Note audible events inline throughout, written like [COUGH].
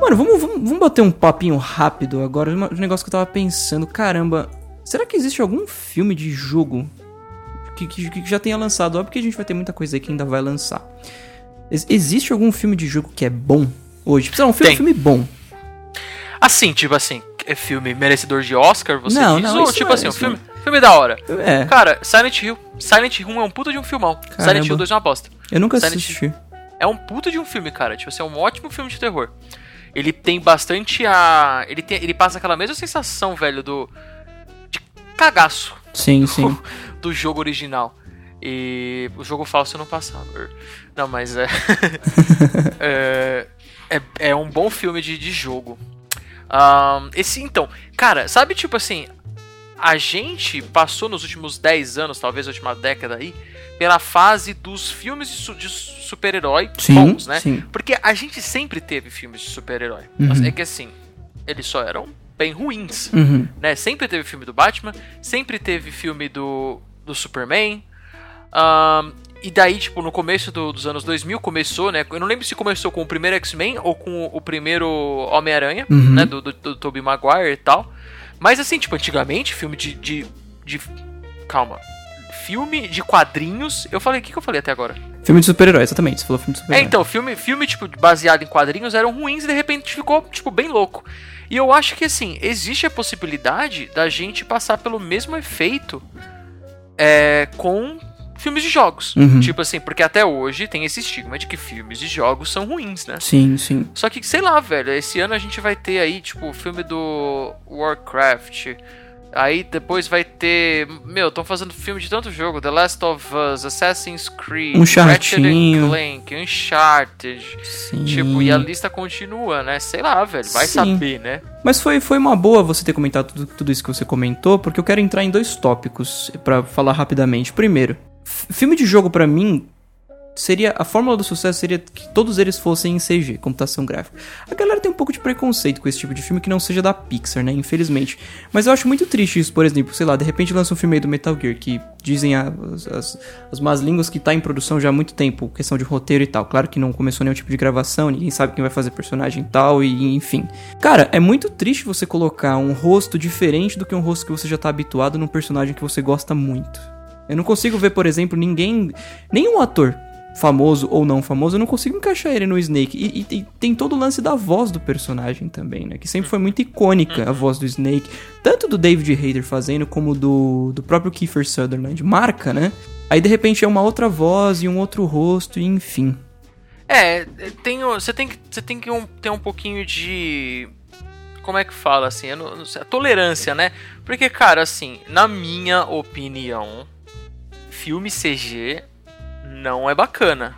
Mano, vamos, vamos, vamos bater um papinho rápido agora. Um negócio que eu tava pensando. Caramba, será que existe algum filme de jogo que, que, que já tenha lançado? Óbvio que a gente vai ter muita coisa aí que ainda vai lançar. Ex- existe algum filme de jogo que é bom hoje? Precisa um filme, Tem. filme bom. Assim, tipo assim, é filme merecedor de Oscar, você Não, diz? não, Ou tipo é, assim, um filme, filme da hora. É, Cara, Silent Hill. Silent Hill é um puta de um filmão. Caramba. Silent Hill 2 é uma bosta. eu nunca Silent assisti. É um puta de um filme, cara. Tipo assim, é um ótimo filme de terror. Ele tem bastante a. Ele, tem, ele passa aquela mesma sensação, velho, do. de cagaço Sim, sim. [LAUGHS] do jogo original. E o jogo falso não passava. Não, mas é. [LAUGHS] é, é, é um bom filme de, de jogo. Ahn, esse, então, cara, sabe tipo assim. A gente passou nos últimos 10 anos, talvez a última década aí, pela fase dos filmes de, su- de super-herói bons, né? sim. Porque a gente sempre teve filmes de super-herói. Uhum. É que assim, eles só eram bem ruins Uhum. né? Sempre teve filme do Batman, sempre teve filme do, do Superman. Ahn, e daí, tipo, no começo do- dos anos 2000 começou, né? Eu não lembro se começou com o primeiro X-Men ou com o primeiro Homem-Aranha, Uhum. né? Do, do, do Tobey Maguire e tal. Mas assim, tipo, antigamente, filme de. de, de- calma. Filme de quadrinhos. Eu falei, o que, que eu falei até agora? Filme de super-herói, exatamente. Você falou filme de É, super-herói. então, filme, filme tipo, baseado em quadrinhos eram ruins e de repente ficou, tipo, bem louco. E eu acho que, assim, existe a possibilidade da gente passar pelo mesmo efeito é, com filmes de jogos. Uhum. Tipo assim, porque até hoje tem esse estigma de que filmes de jogos são ruins, né? Sim, sim. Só que, sei lá, velho, esse ano a gente vai ter aí, tipo, o filme do Warcraft. Aí depois vai ter. Meu, estão fazendo filme de tanto jogo: The Last of Us, Assassin's Creed, Um Ratchet Clank, Uncharted. Sim. Tipo, e a lista continua, né? Sei lá, velho, vai Sim. saber, né? Mas foi, foi uma boa você ter comentado tudo, tudo isso que você comentou, porque eu quero entrar em dois tópicos pra falar rapidamente. Primeiro, filme de jogo pra mim seria a fórmula do sucesso seria que todos eles fossem em CG, computação gráfica. A galera tem um pouco de preconceito com esse tipo de filme que não seja da Pixar, né? Infelizmente. Mas eu acho muito triste isso, por exemplo, sei lá, de repente lança um filme aí do Metal Gear que dizem as, as, as más línguas que tá em produção já há muito tempo, questão de roteiro e tal. Claro que não começou nenhum tipo de gravação, ninguém sabe quem vai fazer personagem e tal, e enfim. Cara, é muito triste você colocar um rosto diferente do que um rosto que você já tá habituado num personagem que você gosta muito. Eu não consigo ver, por exemplo, ninguém. Nenhum ator famoso ou não famoso, eu não consigo encaixar ele no Snake. E, e- e tem todo o lance da voz do personagem também, né? Que sempre foi muito icônica a voz do Snake. Tanto do David Hayter fazendo, como do, do próprio Kiefer Sutherland. Marca, né? Aí de repente é uma outra voz e um outro rosto, e enfim. É, tem, você tem que, você tem que um- ter um pouquinho de. Como é que fala assim? Não- não sei, a tolerância, né? Porque, cara, assim, na minha opinião, filme CG não é bacana.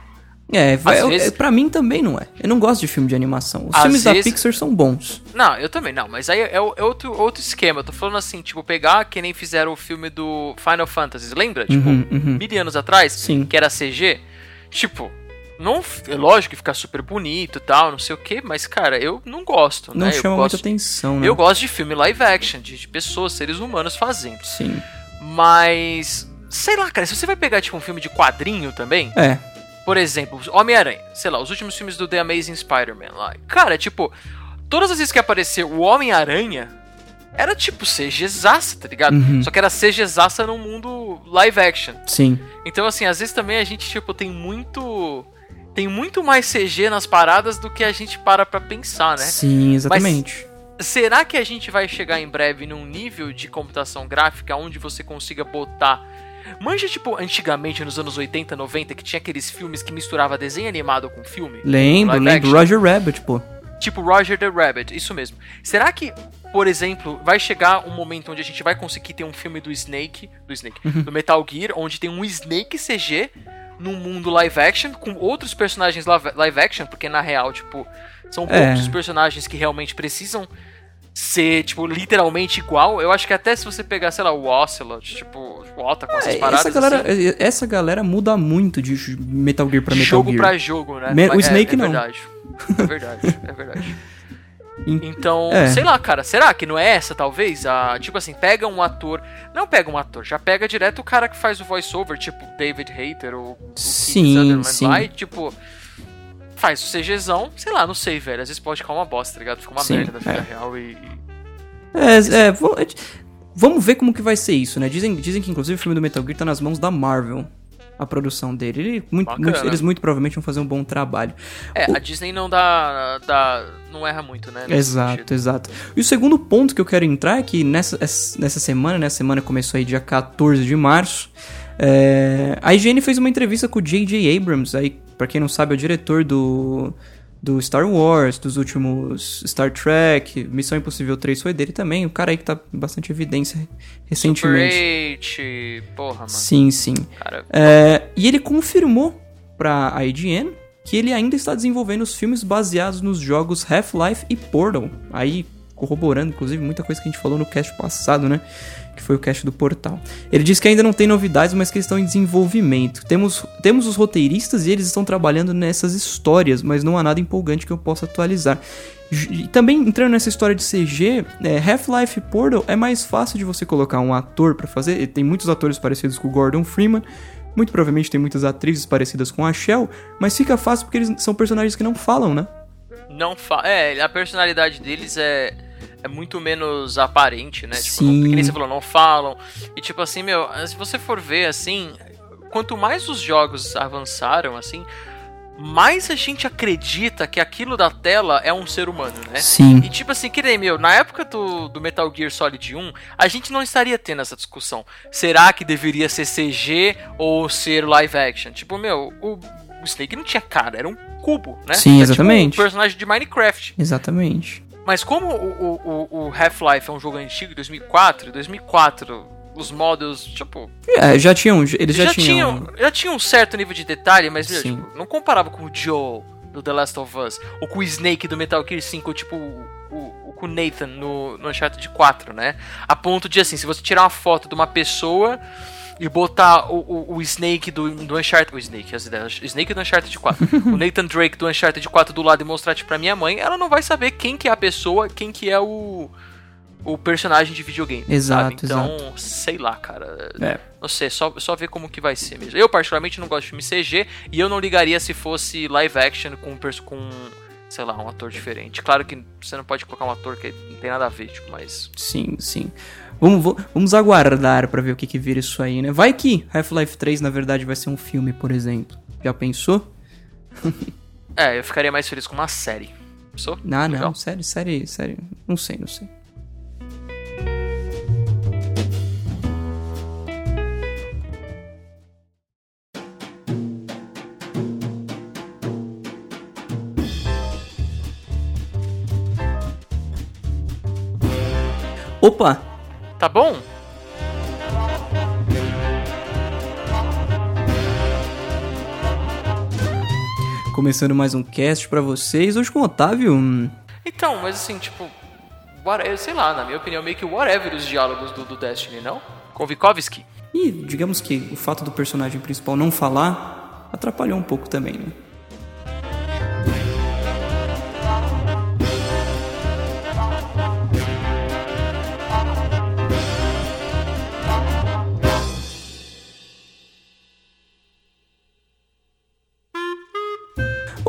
É, vai, vezes- é, pra mim também não é. Eu não gosto de filme de animação. Os Às filmes da vezes- Pixar são bons. Não, eu também não, mas aí é, o- é outro, outro esquema. Eu tô falando assim, tipo, pegar que nem fizeram o filme do Final Fantasy, lembra? Tipo, Uhum, uhum. mil anos atrás, Sim. que era CG. Tipo, não, é lógico que fica super bonito e tal, não sei o que, mas, cara, eu não gosto, Não né? eu chama gosto, muita atenção, né? Eu gosto de filme live action, de, de pessoas, seres humanos fazendo. Sim. Mas. Sei lá, cara, se você vai pegar, tipo, um filme de quadrinho também, É. por exemplo, Homem-Aranha, sei lá, os últimos filmes do The Amazing Spider-Man lá. Cara, tipo, todas as vezes que apareceu o Homem-Aranha, era tipo CGzaça, tá ligado? Uhum. Só que era CGzaça num mundo live action. Sim. Então, assim, às vezes também a gente, tipo, tem muito. Tem muito mais CG nas paradas do que a gente para pra pensar, né? Sim, exatamente. Será que a gente vai chegar em breve num nível de computação gráfica onde você consiga botar. Manja, tipo, antigamente, nos anos 80, 90, que tinha aqueles filmes que misturava desenho animado com filme? Lembro, lembro. Roger Rabbit, pô. Tipo Roger the Rabbit, isso mesmo. Será que, por exemplo, vai chegar um momento onde a gente vai conseguir ter um filme do Snake, do Snake, Uhum. do Metal Gear, onde tem um Snake CG num mundo live action com outros personagens live action, porque na real, tipo, são É. poucos os personagens que realmente precisam ser, tipo, literalmente igual. Eu acho que até se você pegar, sei lá, o Ocelot, tipo, o Ota com essas É, paradas essa, galera, assim, essa galera muda muito de Metal Gear pra Metal jogo Gear. pra jogo, né? O é- Snake é, não. verdade. É verdade, é verdade. [LAUGHS] Então, É. sei lá, cara, será que não é essa, talvez? A, tipo assim, pega um ator. Não pega um ator, já pega direto o cara que faz o voice-over, tipo David Hater ou Sim, Sutherland sim. e, tipo. Faz o CGzão, sei lá, não sei, velho. Às vezes pode ficar uma bosta, tá ligado? Fica uma Sim, merda na vida é. real e. É, é, vamos ver como que vai ser isso, né? Dizem, dizem que inclusive o filme do Metal Gear tá nas mãos da Marvel. A produção dele. Ele, muito, muito- eles muito provavelmente vão fazer um bom trabalho. É, O- a Disney não dá, dá. não erra muito, né? Exato, sentido. exato. E o segundo ponto que eu quero entrar é que nessa, es- nessa semana, né? Semana começou aí dia 14 de março. é, a IGN fez uma entrevista com o J.J. Abrams, aí, pra quem não sabe, é o diretor do, do Star Wars, dos últimos Star Trek, Missão Impossível 3 foi dele também, o cara aí que tá em bastante evidência recentemente. Super 8, porra, mano. Sim, sim. Cara, É, e ele confirmou pra IGN que ele ainda está desenvolvendo os filmes baseados nos jogos Half-Life e Portal. Aí, corroborando, inclusive, muita coisa que a gente falou no cast passado, né? Foi o cast do Portal. Ele disse que ainda não tem novidades, mas que estão em desenvolvimento. Temos, temos os roteiristas e eles estão trabalhando nessas histórias, mas não há nada empolgante que eu possa atualizar. E também entrando nessa história de CG, é, Half-Life Portal é mais fácil de você colocar um ator pra fazer. Tem muitos atores parecidos com o Gordon Freeman. Muito provavelmente tem muitas atrizes parecidas com a Shell, mas fica fácil porque eles são personagens que não falam, né? não fa É, a personalidade deles é. É muito menos aparente, né? Tipo, Sim. não, que nem você falou, não falam. E tipo assim, meu, se você for ver assim, quanto mais os jogos avançaram, assim, mais a gente acredita que aquilo da tela é um ser humano, né? Sim. E tipo assim, que nem, meu, na época do, do Metal Gear Solid 1, a gente não estaria tendo essa discussão. Será que deveria ser CG ou ser live action? Tipo, meu, o, o Snake não tinha cara, era um cubo, né? Sim, Era exatamente. Tipo um personagem de Minecraft. Exatamente. Mas como o, o, o- Half-Life é um jogo antigo, 2004, 2004, os modos, tipo, É, já tinham. Eles já, já, tinham. já tinham um certo nível de detalhe, mas, meu, tipo, não comparava com o Joe do The Last of Us, ou com o Snake do Metal Gear 5, ou tipo, o- com o Nathan no, no Uncharted 4, né? A ponto de, assim, se você tirar uma foto de uma pessoa e botar o, o, o Snake do, do Uncharted... O Snake, as ideias, o Snake do Uncharted 4, [LAUGHS] o Nathan Drake do Uncharted 4 do lado e mostrar, tipo, pra minha mãe, ela não vai saber quem que é a pessoa, quem que é o... O personagem de videogame. Exato, sabe? Então, sei lá, cara. É. Não sei, só, só ver como que vai ser mesmo. Eu, particularmente, não gosto de filme CG e eu não ligaria se fosse live action com, um com sei lá, um ator diferente. Claro que você não pode colocar um ator que não tem nada a ver, tipo, mas. Sim, sim. Vamos, vamos aguardar pra ver o que, que vira isso aí, né? Vai que Half-Life 3 na verdade vai ser um filme, por exemplo. Já pensou? É, eu ficaria mais feliz com uma série. Sou? Ah, Legal. não, sério, sério, sério. Não sei, não sei. Opa! Tá bom? Começando mais um cast pra vocês, hoje com o Otávio. Então, mas assim, tipo. whatever- sei lá, na minha opinião, meio que whatever os diálogos do, do Destiny, não? Com Vikovsky. E digamos que o fato do personagem principal não falar atrapalhou um pouco também, né?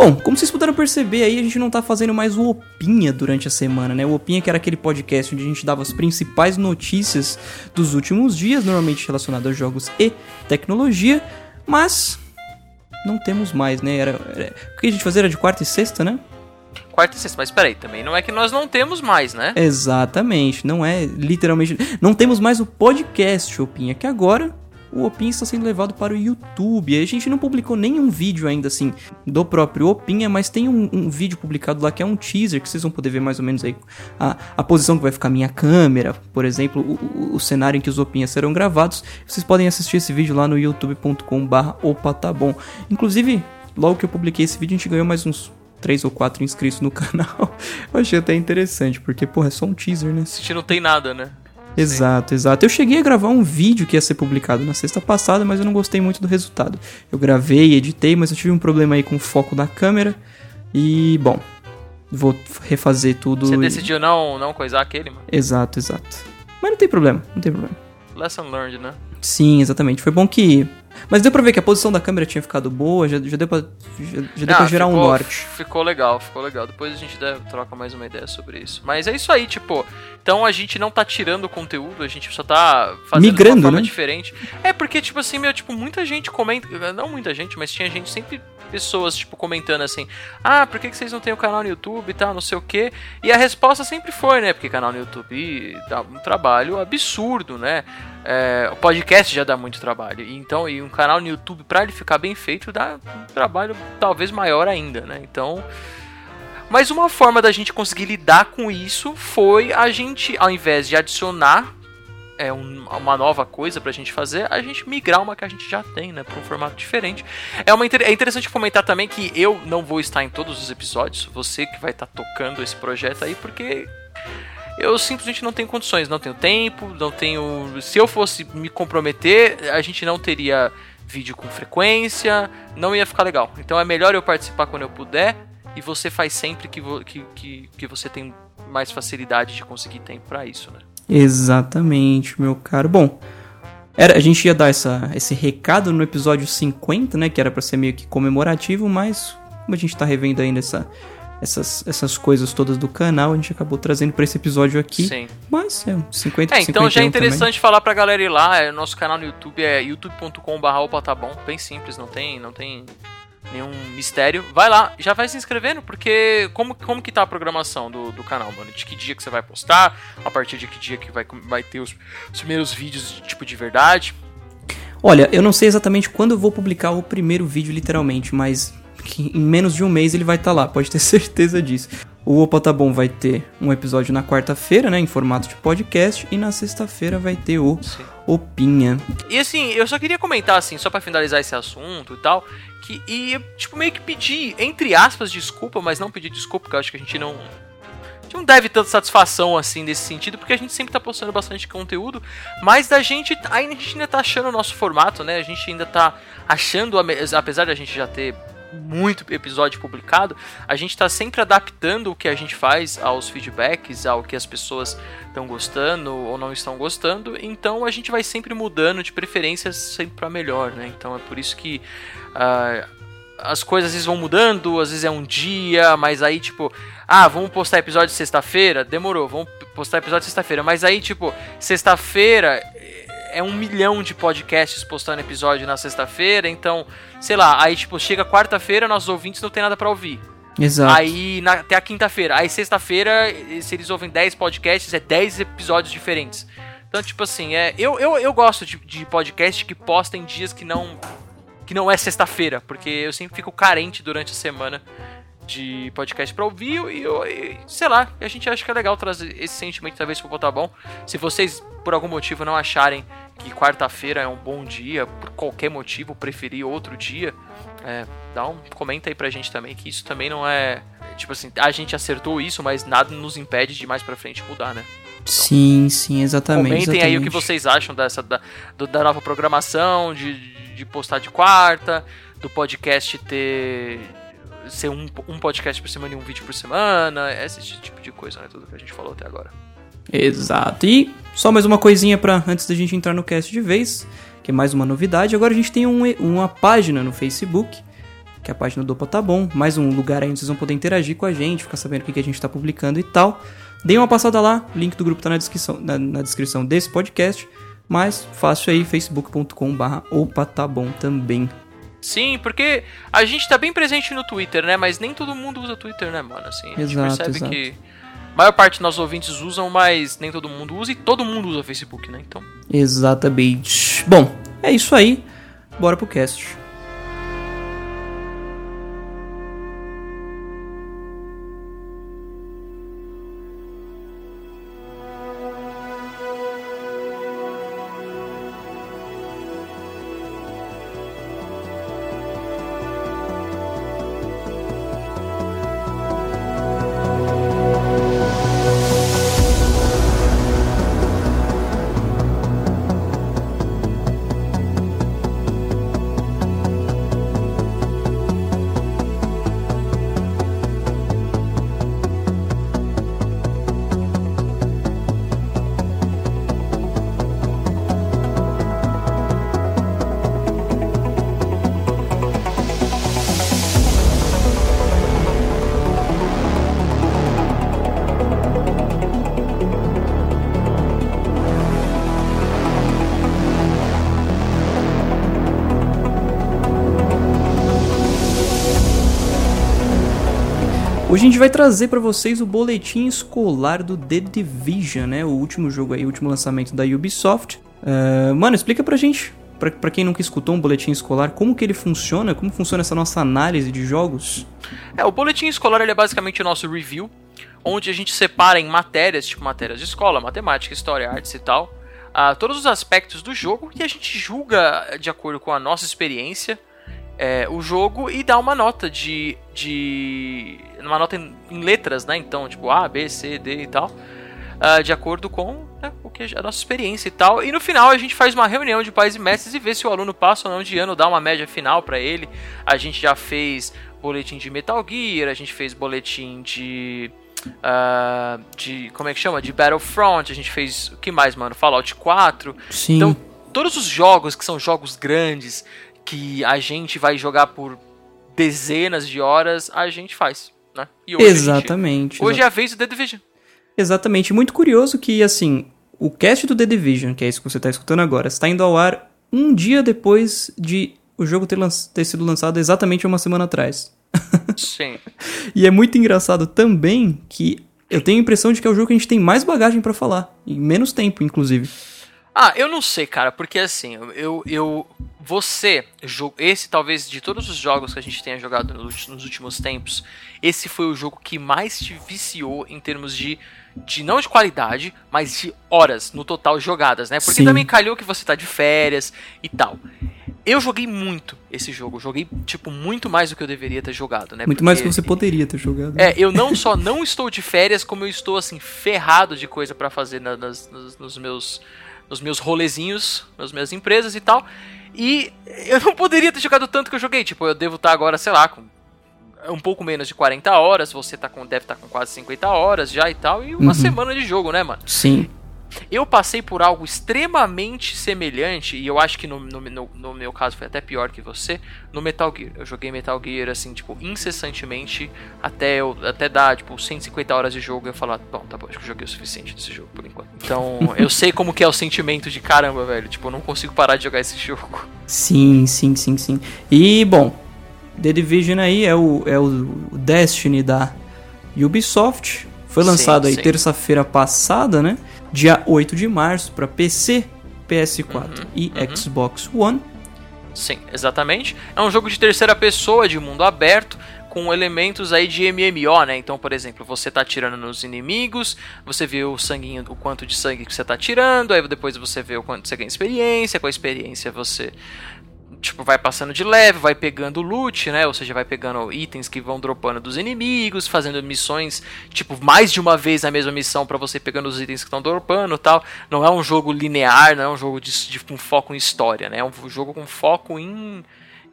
Bom, como vocês puderam perceber aí, a gente não tá fazendo mais o Opinha durante a semana, né? O Opinha que era aquele podcast onde a gente dava as principais notícias dos últimos dias, normalmente relacionado a jogos e tecnologia, mas não temos mais, né? Era, era- o que a gente fazia era de quarta e sexta, né? Quarta e sexta. Mas peraí, também não é que nós não temos mais, né? Exatamente, não é literalmente. Não temos mais o podcast Opinha, que agora o Opinha está sendo levado para o YouTube. A gente não publicou nenhum vídeo ainda assim do próprio Opinha, mas tem um, um vídeo publicado lá que é um teaser que vocês vão poder ver mais ou menos aí a, a posição que vai ficar minha câmera, por exemplo, o, o- cenário em que os Opinhas serão gravados. Vocês podem assistir esse vídeo lá no youtube.com/barra opa tá bom. Inclusive, logo que eu publiquei esse vídeo, a gente ganhou mais uns. Três ou quatro inscritos no [LAUGHS] canal. Eu achei até interessante, porque, porra, é só um teaser, né? A gente não tem nada, né? Exato, exato. Eu cheguei a gravar um vídeo que ia ser publicado na sexta passada, mas eu não gostei muito do resultado. Eu gravei, editei, mas eu tive um problema aí com o foco da câmera. E, bom, vou refazer tudo. Você e- decidiu não, não coisar aquele, mano. Exato, exato. Mas não tem problema, não tem problema. Lesson learned, né? Sim, exatamente. Foi bom que Mas deu pra ver que a posição da câmera tinha ficado boa, já, já deu pra, já, já deu Ah, pra gerar um ficou- norte. Ficou legal, ficou legal. Depois a gente deve, troca mais uma ideia sobre isso. Mas é isso aí, tipo. Então a gente não tá tirando conteúdo, a gente só tá fazendo de Migrando, uma forma né? diferente. É porque, tipo assim, meu, tipo, muita gente comenta. Não muita gente, mas tinha gente sempre. Pessoas, tipo, comentando assim: Ah, por que, vocês não têm o canal no YouTube e tal, não sei o quê. E a resposta sempre foi, né? Porque canal no YouTube dá um trabalho absurdo, né? É, o podcast já dá muito trabalho. Então, e um canal no YouTube, pra ele ficar bem feito, dá um trabalho talvez maior ainda, né? Então. Mas uma forma da gente conseguir lidar com isso foi a gente, ao invés de adicionar é, um- uma nova coisa pra gente fazer, a gente migrar uma que a gente já tem, né? Pra um formato diferente. É, uma, é interessante comentar também que eu não vou estar em todos os episódios, você que vai estar tocando esse projeto aí, porque eu simplesmente não tenho condições, não tenho tempo, não tenho. Se eu fosse me comprometer, a gente não teria vídeo com frequência, não ia ficar legal. Então é melhor eu participar quando eu puder e você faz sempre que, que, que, que você tem mais facilidade de conseguir tempo pra isso, né? Exatamente, meu caro. Bom, era, a gente ia dar essa, esse recado no episódio 50, né? Que era pra ser meio que comemorativo, mas como a gente tá revendo ainda essa, essas, essas coisas todas do canal, a gente acabou trazendo pra esse episódio aqui. Sim. Mas é um 50 É, então já é 51 interessante falar pra galera ir lá, é, nosso canal no YouTube é youtube.com.br tá bem simples, não tem, não tem nenhum mistério. Vai lá, já vai se inscrevendo, porque como, como que tá a programação do, do canal, mano? De que dia que você vai postar, a partir de que dia que vai, vai ter os, os primeiros vídeos, tipo, de verdade. Olha, eu não sei exatamente quando eu vou publicar o primeiro vídeo, literalmente, mas em menos de um mês ele vai estar lá, pode ter [LAUGHS] certeza disso. O Opa Tá Bom vai ter um episódio na quarta-feira, né, em formato de podcast, e na sexta-feira vai ter o Sim. Opinha. E assim, eu só queria comentar, assim, só pra finalizar esse assunto e tal, e, tipo, meio que pedir, entre aspas, desculpa, mas não pedir desculpa, porque eu acho que a gente não. A gente não deve tanta satisfação assim nesse sentido, porque a gente sempre tá postando bastante conteúdo, mas da gente. A gente ainda tá achando o nosso formato, né? A gente ainda tá achando, apesar de a gente já ter muito episódio publicado, a gente tá sempre adaptando o que a gente faz aos feedbacks, ao que as pessoas estão gostando ou não estão gostando, então a gente vai sempre mudando de preferências sempre para melhor, né? Então é por isso que ah, as coisas às vezes vão mudando, às vezes é um dia, mas aí tipo, ah, vamos postar episódio sexta-feira, demorou, vamos postar episódio sexta-feira, mas aí tipo, sexta-feira é um milhão de podcasts postando episódio na sexta-feira, então, sei lá, aí tipo, chega quarta-feira, nossos ouvintes não tem nada pra ouvir. Exato. Aí na- até a quinta-feira. Aí sexta-feira, se eles ouvem 10 podcasts, é 10 episódios diferentes. Então, tipo assim, é, eu, eu, eu gosto de, de podcast que posta em dias que não. que não é sexta-feira, porque eu sempre fico carente durante a semana de podcast pra ouvir e, e, sei lá, a gente acha que é legal trazer esse sentimento talvez pro Botar Bom. Se vocês, por algum motivo, não acharem que quarta-feira é um bom dia, por qualquer motivo, preferir outro dia, é, dá um comenta aí pra gente também, que isso também não é. Tipo assim, a gente acertou isso, mas nada nos impede de mais pra frente mudar, né? Sim, sim, exatamente. Comentem aí o que exatamente. vocês acham dessa da, da nova programação, de, de postar de quarta, do podcast ter ser um, um podcast por semana e um vídeo por semana, esse tipo de coisa, né? Tudo que a gente falou até agora. Exato. E só mais uma coisinha para antes da gente entrar no cast de vez, que é mais uma novidade. Agora a gente tem um- uma página no Facebook, que é a página do Opa Tá Bom, mais um lugar aí onde vocês vão poder interagir com a gente, ficar sabendo o que a gente tá publicando e tal. Deem uma passada lá, o link do grupo tá na descrição, na, na descrição desse podcast. Mas fácil aí, facebook.com/barra Opa Tá Bom também. Sim, porque a gente tá bem presente no Twitter, né? Mas nem todo mundo usa Twitter, né, mano? Assim, a gente Exato, percebe exato. que a maior parte dos nossos ouvintes usam, mas nem todo mundo usa e todo mundo usa Facebook, né? Então, Exatamente. Bom, é isso aí. Bora pro cast. Gente vai trazer para vocês o boletim escolar do The Division, né? O último jogo aí, o último lançamento da Ubisoft. Uh, mano, explica pra gente, pra, pra quem nunca escutou um boletim escolar, como que ele funciona, como funciona essa nossa análise de jogos. É, o boletim escolar ele é basicamente o nosso review, onde a gente separa em matérias, tipo matérias de escola, matemática, história, artes e tal, uh, todos os aspectos do jogo e a gente julga de acordo com a nossa experiência é, o jogo e dá uma nota de. de uma nota em, em, letras, né? Então, tipo A, B, C, D e tal. Uh, de acordo com né, o que a nossa experiência e tal. E no final a gente faz uma reunião de pais e mestres e vê se o aluno passa ou não de ano, dá uma média final para ele. A gente já fez boletim de Metal Gear, a gente fez boletim de. Uh, de. Como é que chama? De Battlefront, a gente fez. O que mais, mano? Fallout 4. Sim. Então, todos os jogos que são jogos grandes, que a gente vai jogar por dezenas de horas, a gente faz, né? Hoje exatamente. Gente, hoje é a vez do The Division. Exatamente. Muito curioso que, assim, o cast do The Division, que é isso que você está escutando agora, está indo ao ar um dia depois de o jogo ter, ter sido lançado exatamente uma semana atrás. [LAUGHS] Sim. e é muito engraçado também que eu tenho a impressão de que é o jogo que a gente tem mais bagagem para falar, em menos tempo, inclusive. Ah, eu não sei, cara, porque assim, eu, eu você, esse talvez de todos os jogos que a gente tenha jogado nos, últimos tempos, esse foi o jogo que mais te viciou em termos de, de não de qualidade, mas de horas no total jogadas, né? Porque Sim. também calhou que você tá de férias e tal. Eu joguei muito esse jogo, joguei tipo muito mais do que eu deveria ter jogado, né? Muito Porque, mais do que você poderia ter jogado. É, eu não só não estou de férias, como eu estou assim ferrado de coisa para fazer na, nas, nos, nos meus nos meus rolezinhos, nas minhas empresas e tal. E eu não poderia ter jogado tanto que eu joguei. Tipo, eu devo estar agora, sei lá, com um pouco menos de 40 horas. Você tá com, deve estar com quase 50 horas já e tal. E uma uhum. semana de jogo, né, mano? Sim. Eu passei por algo extremamente semelhante, e eu acho que no, no, no, no, meu caso foi até pior que você, no Metal Gear. Eu joguei Metal Gear, assim, tipo, incessantemente, até, eu, até dar, tipo, 150 horas de jogo e eu falar, bom, tá bom, acho que eu joguei o suficiente desse jogo por enquanto. Então, [LAUGHS] eu sei como que é o sentimento de caramba, velho. Tipo, eu não consigo parar de jogar esse jogo. Sim, sim, sim, sim. E, bom, The Division aí é o, é o Destiny da Ubisoft. Foi lançado sim, aí terça-feira passada, né? Dia 8 de março para PC, PS4 uhum, e uhum. Xbox One. Sim, exatamente. É um jogo de terceira pessoa, de mundo aberto, com elementos aí de MMO, né? Então, por exemplo, você tá atirando nos inimigos, você vê o sanguinho, o quanto de sangue que você tá tirando, aí depois você vê o quanto você ganha experiência, com a experiência você tipo, vai passando de leve, vai pegando loot, né? Ou seja, vai pegando itens que vão dropando dos inimigos, fazendo missões, tipo, mais de uma vez a mesma missão para você pegando os itens que estão dropando tal. Não é um jogo linear, não é um jogo de, de, com foco em história, né? É um jogo com foco em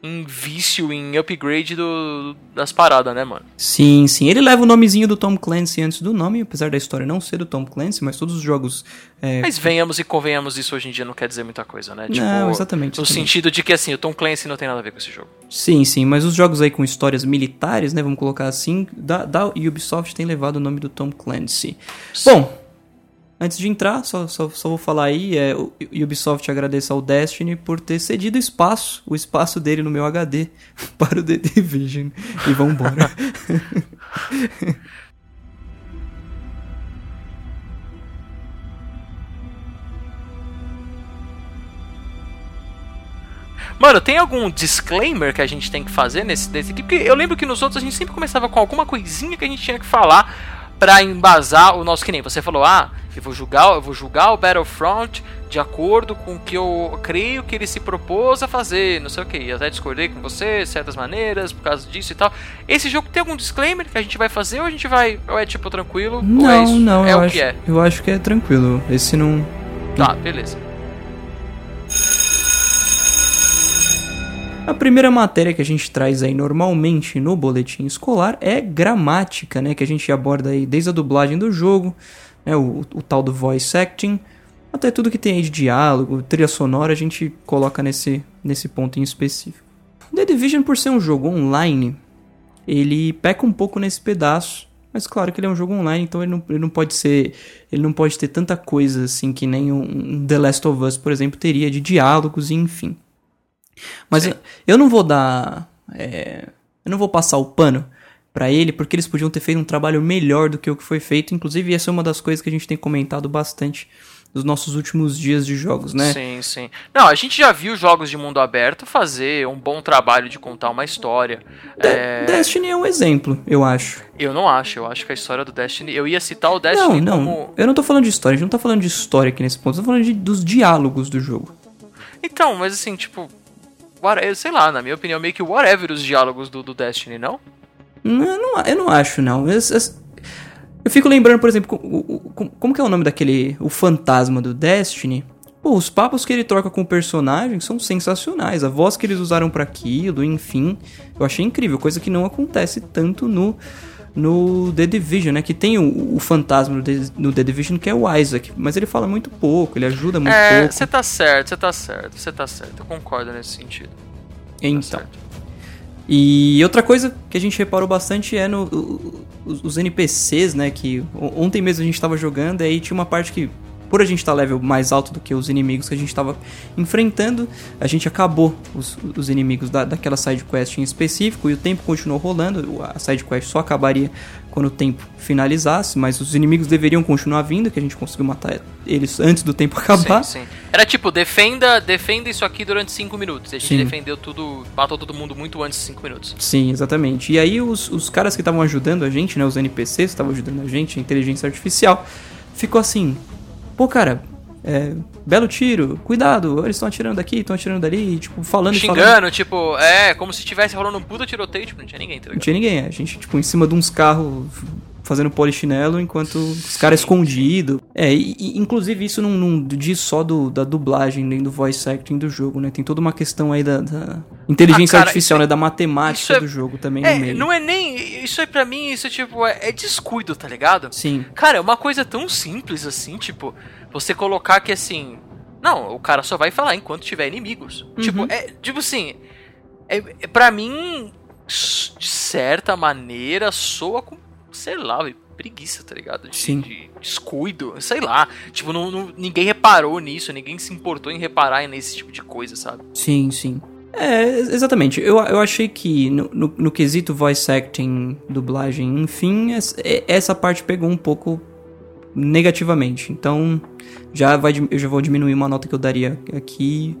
em vício, em upgrade do, das paradas, né, mano? Sim, sim. Ele leva o nomezinho do Tom Clancy antes do nome, apesar da história não ser do Tom Clancy, mas todos os jogos. É... Mas venhamos e convenhamos, isso hoje em dia não quer dizer muita coisa, né? Tipo, não, exatamente. No sentido de que, assim, o Tom Clancy não tem nada a ver com esse jogo. Sim, sim, mas os jogos aí com histórias militares, né, vamos colocar assim, da, da Ubisoft tem levado o nome do Tom Clancy. Sim. Bom, Antes de entrar, só, só, só vou falar aí, é, o Ubisoft agradece ao Destiny por ter cedido espaço, o espaço dele no meu HD, [LAUGHS] para o The Division. E vambora. [LAUGHS] Mano, tem algum disclaimer que a gente tem que fazer nesse desse aqui? Porque eu lembro que nos outros a gente sempre começava com alguma coisinha que a gente tinha que falar para embasar o nosso que nem você falou, ah, eu vou julgar, eu vou julgar o Battlefront de acordo com o que eu creio que ele se propôs a fazer, não sei o que. Eu até discordei com você de certas maneiras por causa disso e tal. Esse jogo tem algum disclaimer que a gente vai fazer ou a gente vai ou é tipo tranquilo? Não, ou é não, é o acho, que é. Eu acho que é tranquilo. Esse não. Tá, beleza. A primeira matéria que a gente traz aí normalmente no boletim escolar é gramática, né? Que a gente aborda aí desde a dublagem do jogo, né? o, o tal do voice acting, até tudo que tem aí de diálogo, trilha sonora, a gente coloca nesse, nesse ponto em específico. The Division, por ser um jogo online, ele peca um pouco nesse pedaço, mas claro que ele é um jogo online, então ele não, ele não pode ser. Ele não pode ter tanta coisa assim que nem um, um The Last of Us, por exemplo, teria de diálogos e enfim. Mas eu, eu, não vou dar. É, eu não vou passar o pano para ele, porque eles podiam ter feito um trabalho melhor do que o que foi feito. Inclusive, essa é uma das coisas que a gente tem comentado bastante nos nossos últimos dias de jogos, né? Sim, sim. Não, a gente já viu jogos de mundo aberto fazer um bom trabalho de contar uma história. De é... Destiny é um exemplo, eu acho. Eu não acho, eu acho que a história do Destiny. Eu ia citar o Destiny não, não. como. Eu não tô falando de história, a gente não tá falando de história aqui nesse ponto, eu tô falando de, dos diálogos do jogo. Então, mas assim, tipo. Sei lá, na minha opinião, meio que whatever os diálogos do, do Destiny, não? Não, eu não, eu não acho, não. Eu, eu, eu fico lembrando, por exemplo, como, como que é o nome daquele. O fantasma do Destiny? Pô, os papos que ele troca com o personagem são sensacionais. A voz que eles usaram para aquilo, enfim. Eu achei incrível, coisa que não acontece tanto no no The Division, né? Que tem o, o fantasma no The, no The, Division que é o Isaac, mas ele fala muito pouco, ele ajuda muito é, pouco. Você tá certo, você tá certo, você tá certo. Eu concordo nesse sentido. Então. Tá e outra coisa que a gente reparou bastante é no, os, os NPCs, né? Que ontem mesmo a gente estava jogando, e aí tinha uma parte que por a gente estar tá level mais alto do que os inimigos que a gente estava enfrentando, a gente acabou os, os inimigos da, daquela side quest em específico e o tempo continuou rolando. A side quest só acabaria quando o tempo finalizasse, mas os inimigos deveriam continuar vindo, que a gente conseguiu matar eles antes do tempo acabar. Sim, sim. Era tipo, defenda, defenda isso aqui durante 5 minutos. A gente sim. defendeu tudo, matou todo mundo muito antes de 5 minutos. Sim, exatamente. E aí os, os caras que estavam ajudando a gente, né, os NPCs que estavam ajudando a gente, a inteligência artificial, ficou assim, pô, cara, é, belo tiro, cuidado, eles estão atirando daqui, estão atirando dali, tipo, falando Xingando, falando. tipo, é, como se estivesse rolando um puta tiroteio, tipo, não tinha ninguém, tá Não tinha ninguém, a gente, tipo, em cima de uns carros fazendo polichinelo enquanto os caras escondidos. É, e, e, inclusive isso não, não, diz só do, da dublagem nem do voice acting do jogo, né? Tem toda uma questão aí da, da inteligência ah, cara, artificial, né? Da matemática é, do jogo também é, no meio. Não é nem. Isso aí pra mim, isso tipo, é, é descuido, tá ligado? Sim. Cara, é uma coisa tão simples assim, tipo, você colocar que assim. Não, o cara só vai falar enquanto tiver inimigos. Uhum. Tipo, é. Tipo assim. É, é, pra mim, de certa maneira, soa com sei lá, preguiça, tá ligado? De, Sim. de descuido, sei lá. Tipo, não, não, ninguém reparou nisso, ninguém se importou em reparar nesse tipo de coisa, sabe? Sim, sim. É, exatamente. Eu, eu achei que no, no, no quesito voice acting, dublagem, enfim, essa parte pegou um pouco negativamente. Então, já vai, eu já vou diminuir uma nota que eu daria aqui.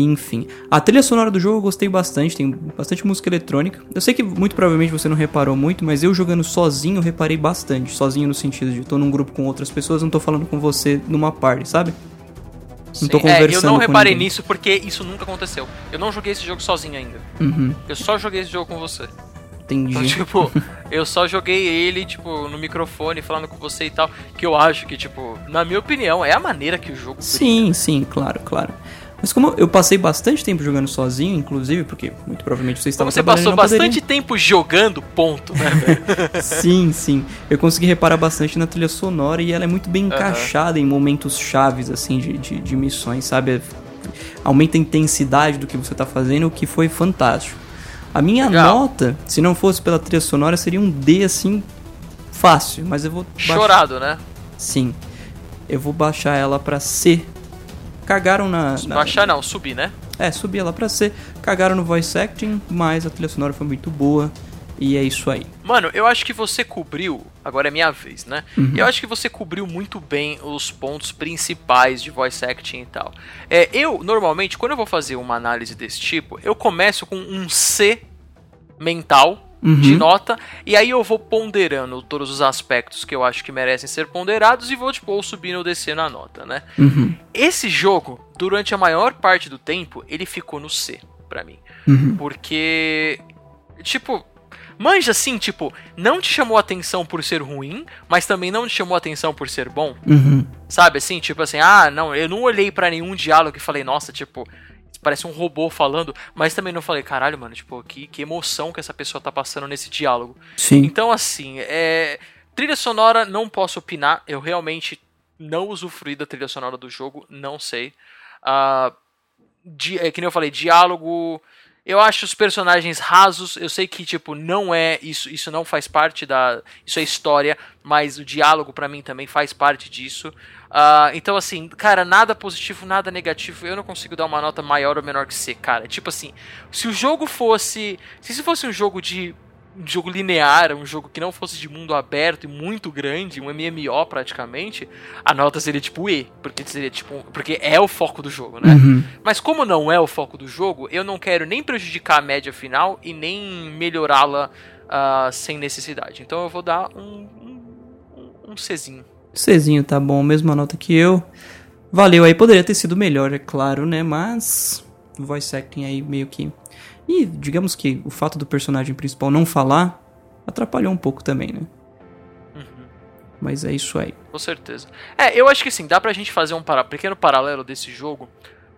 Enfim. A trilha sonora do jogo eu gostei bastante, tem bastante música eletrônica. Eu sei que muito provavelmente você não reparou muito, mas eu jogando sozinho reparei bastante. Sozinho no sentido de tô num grupo com outras pessoas, não tô falando com você numa party, sabe? Não tô conversando. É, eu não reparei nisso porque isso nunca aconteceu. Eu não joguei esse jogo sozinho ainda. Uhum. Eu só joguei esse jogo com você. Entendi. Então, tipo, [LAUGHS] eu só joguei ele, tipo, no microfone, falando com você e tal. Que eu acho que, tipo, na minha opinião, é a maneira que o jogo. Sim, brinca. sim, claro, claro. Mas como eu passei bastante tempo jogando sozinho, inclusive, porque muito provavelmente você estava Você passou bastante tempo jogando, ponto, né, [LAUGHS] sim, sim. Eu consegui reparar bastante na trilha sonora e ela é muito bem encaixada em momentos chaves, assim, de, de, de, missões, sabe? Aumenta a intensidade do que você está fazendo, o que foi fantástico. A minha Legal. nota, se não fosse pela trilha sonora, seria um D, assim, fácil, mas eu vou... Chorado, né? Sim. Eu vou baixar ela para C Cagaram na. na... Baixar não, subir, né? É, subir ela pra ser. Cagaram no voice acting, mas a trilha sonora foi muito boa. E é isso aí. Mano, eu acho que você cobriu. Agora é minha vez, né? Uhum. Eu acho que você cobriu muito bem os pontos principais de voice acting e tal. É, eu, normalmente, quando eu vou fazer uma análise desse tipo, eu começo com um C mental uhum. de nota, e aí eu vou ponderando todos os aspectos que eu acho que merecem ser ponderados e vou, tipo, ou subindo ou descendo a nota, né? Uhum. Esse jogo, durante a maior parte do tempo, ele ficou no C, para mim. Uhum. Porque, tipo, manja assim, tipo, não te chamou atenção por ser ruim, mas também não te chamou atenção por ser bom. Uhum. Sabe assim, tipo assim, ah, não, eu não olhei para nenhum diálogo e falei, nossa, tipo, parece um robô falando, mas também não falei, caralho, mano, tipo, que, que emoção que essa pessoa tá passando nesse diálogo. Sim. Então, assim, é. Trilha sonora, não posso opinar, eu realmente não usufruí da trilha sonora do jogo, não sei. Uh, di, é, que nem eu falei, diálogo. Eu acho os personagens rasos. Eu sei que, tipo, não é. Isso, isso não faz parte da. Isso é história, mas o diálogo para mim também faz parte disso. Uh, então, assim, cara, nada positivo, nada negativo. Eu não consigo dar uma nota maior ou menor que C, cara. Tipo assim, se o jogo fosse. Se isso fosse um jogo de um jogo linear, um jogo que não fosse de mundo aberto e muito grande, um MMO praticamente, a nota seria tipo E, porque seria tipo, porque é o foco do jogo, né? Uhum. Mas como não é o foco do jogo, eu não quero nem prejudicar a média final e nem melhorá-la uh, sem necessidade. Então eu vou dar um, um, um Czinho. Czinho tá bom, mesma nota que eu. Valeu aí, poderia ter sido melhor, é claro, né? Mas voice acting aí meio que e digamos que o fato do personagem principal não falar atrapalhou um pouco também, né? Uhum. Mas é isso aí. Com certeza. É, eu acho que sim, dá pra gente fazer um para... pequeno paralelo desse jogo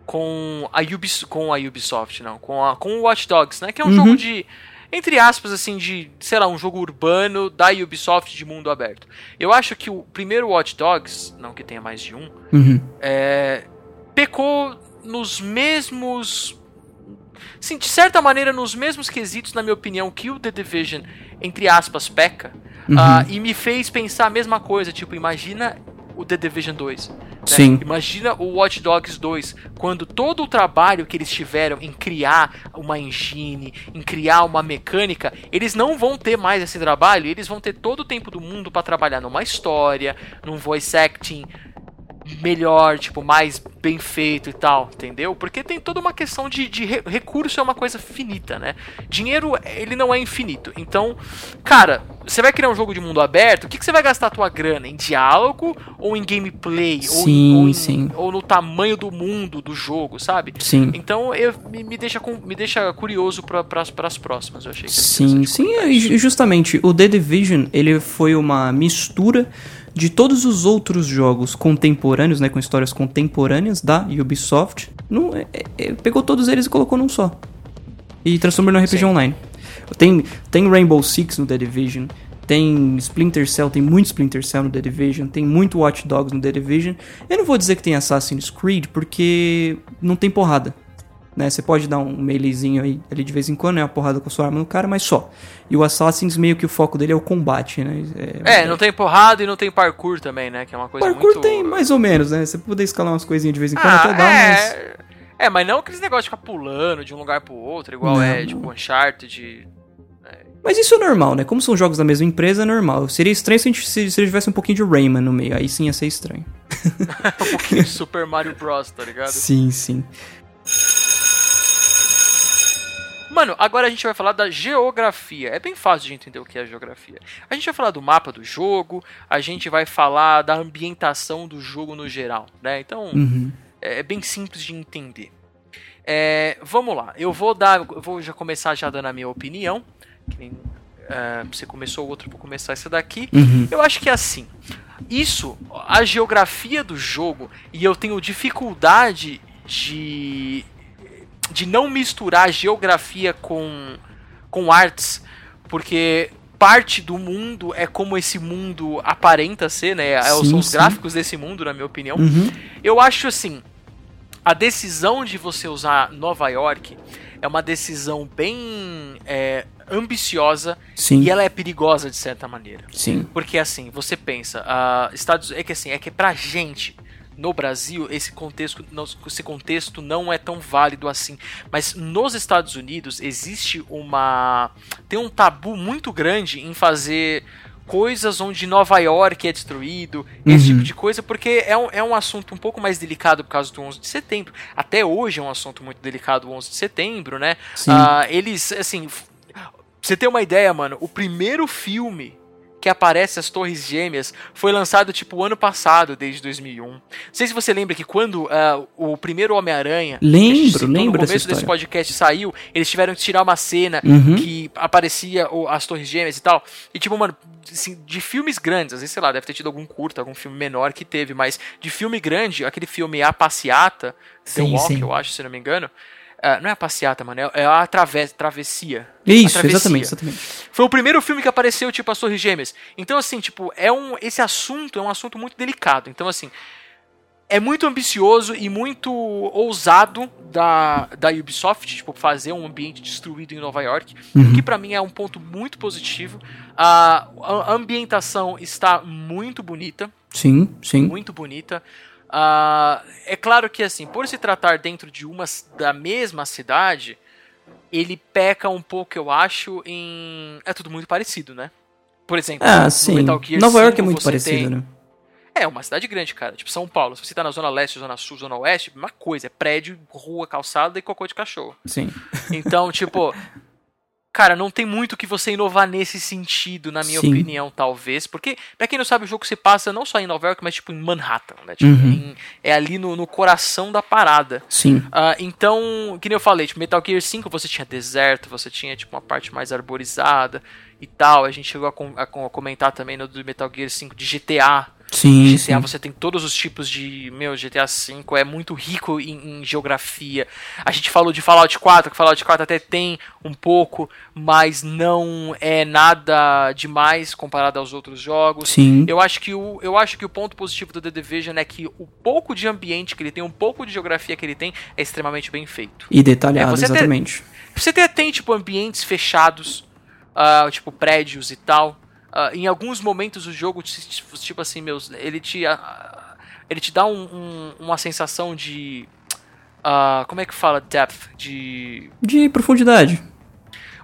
com a, Ubis... com a Ubisoft, não, com, a... com o Watch Dogs, né? Que é um uhum. jogo de. Entre aspas, assim, de, sei lá, um jogo urbano da Ubisoft de mundo aberto. Eu acho que o primeiro Watch Dogs, não que tenha mais de um, uhum. é, pecou nos mesmos sim, de certa maneira, nos mesmos quesitos, na minha opinião, que o The Division, entre aspas, peca. Uhum. Uh, e me fez pensar a mesma coisa. Tipo, imagina o The Division 2. Né? Sim. Imagina o Watch Dogs 2, quando todo o trabalho que eles tiveram em criar uma engine, em criar uma mecânica, eles não vão ter mais esse trabalho, eles vão ter todo o tempo do mundo para trabalhar numa história, num voice acting, melhor, tipo, mais bem feito e tal, entendeu? Porque tem toda uma questão de, de re recurso é uma coisa finita, né? Dinheiro, ele não é infinito. Então, cara, você vai criar um jogo de mundo aberto, o que, que você vai gastar a tua grana? Em diálogo ou em gameplay? Sim, ou, ou, em, sim. ou no tamanho do mundo do jogo, sabe? Sim. Então, eu, me, me, deixa, me deixa curioso para as próximas, eu achei. Sim, sim, é, justamente, o The Division, ele foi uma mistura de todos os outros jogos contemporâneos, né, com histórias contemporâneas da Ubisoft, não, é, é, pegou todos eles e colocou num só. E transformou no RPG Sim. Online. Tem, tem Rainbow Six no The Division, tem Splinter Cell, tem muito Splinter Cell no The Division, tem muito Watch Dogs no The Division. Eu não vou dizer que tem Assassin's Creed, porque não tem porrada né? Você pode dar um meleezinho aí ali de vez em quando, né? Uma porrada com a sua arma no cara, mas só. E o Assassin's meio que o foco dele é o combate, né? É, é não tem porrada e não tem parkour também, né? Que é uma coisa parkour muito... tem mais ou menos, né? Você poder escalar umas coisinhas de vez em quando ah, até dá, é... mas... É, mas não aqueles negócios de ficar pulando de um lugar pro outro, igual não, é, tipo, Uncharted... É. Mas isso é normal, né? Como são jogos da mesma empresa, é normal. Seria estranho se, a gente, se, se tivesse um pouquinho de Rayman no meio. Aí sim ia ser estranho. [LAUGHS] um pouquinho de Super Mario Bros, tá ligado? Sim, sim. Mano, agora a gente vai falar da geografia. É bem fácil de entender o que é geografia. A gente vai falar do mapa do jogo, a gente vai falar da ambientação do jogo no geral, né? Então, uhum. é, é bem simples de entender. É, vamos lá, eu vou dar, eu vou já começar já dando a minha opinião. Nem, uh, você começou o outro, vou começar esse daqui. Uhum. Eu acho que é assim. Isso, a geografia do jogo, e eu tenho dificuldade de de não misturar geografia com, com artes, porque parte do mundo é como esse mundo aparenta ser, né? É, sim, São os sim. gráficos desse mundo, na minha opinião. Uhum. Eu acho assim, a decisão de você usar Nova York é uma decisão bem é, ambiciosa Sim. e ela é perigosa de certa maneira. Sim. Porque assim, você pensa, uh, Estados é que assim, é que pra gente no Brasil esse contexto, esse contexto não é tão válido assim. Mas nos Estados Unidos existe uma. tem um tabu muito grande em fazer coisas onde Nova York é destruído, uhum. esse tipo de coisa, porque é um, é um assunto um pouco mais delicado por causa do 11 de setembro. Até hoje é um assunto muito delicado o 11 de setembro, né? Uh, eles, assim, você ter uma ideia, mano, o primeiro filme que aparece as Torres Gêmeas foi lançado tipo ano passado, desde 2001. Não sei se você lembra que quando uh, o primeiro Homem-Aranha, lembro, lembro no começo desse podcast saiu, eles tiveram que tirar uma cena uhum. que aparecia o, as Torres Gêmeas e tal. E tipo, mano, assim, de filmes grandes, às vezes, sei lá, deve ter tido algum curto, algum filme menor que teve, mas de filme grande, aquele filme A Passeata, sim, The Walk, sim. eu acho, se não me engano, Uh, não é a passeata, mano, é, é a traves, travessia. Isso, a travessia. exatamente, exatamente. Foi o primeiro filme que apareceu, tipo, as Torres Gêmeas. Então, assim, tipo, é um, esse assunto é um assunto muito delicado. Então, assim, é muito ambicioso e muito ousado da, da Ubisoft, tipo, fazer um ambiente destruído em Nova York, uhum. o que para mim é um ponto muito positivo. A, a ambientação está muito bonita. Sim, sim. Muito bonita. Uh, é claro que assim, por se tratar dentro de uma da mesma cidade, ele peca um pouco, eu acho, em. É tudo muito parecido, né? Por exemplo, ah, sim. Nova York é muito parecido, tem... né? É, uma cidade grande, cara. Tipo São Paulo. Se você tá na Zona Leste, Zona Sul, Zona Oeste, uma coisa. É prédio, rua, calçada e cocô de cachorro. Sim. Então, tipo, [LAUGHS] Cara, não tem muito que você inovar nesse sentido, na minha Sim. opinião, talvez. Porque, pra quem não sabe, o jogo se passa não só em Nova York, mas tipo em Manhattan, né? Tipo, Uhum. em- é ali no, no coração da parada. Sim. Ah, então, que nem eu falei, tipo, Metal Gear 5 você tinha deserto, você tinha tipo uma parte mais arborizada e tal. A gente chegou a, com- a a comentar também no do Metal Gear 5 de GTA. Sim, GTA sim. você tem todos os tipos de. Meu, GTA V é muito rico em, em geografia. A gente falou de Fallout 4, que Fallout 4 até tem um pouco, mas não é nada demais comparado aos outros jogos. Sim. Eu acho que o, eu acho que o ponto positivo do The Division é que o pouco de ambiente que ele tem, um pouco de geografia que ele tem, é extremamente bem feito. E detalhado, É, você até- exatamente. Você até tem, tipo, ambientes fechados, ah, tipo, prédios e tal. Ah, em alguns momentos o jogo, ti- tipo assim, meus, ele te. ah, ele te dá um- um- uma sensação de. ah, como é que fala? Depth. De. De profundidade.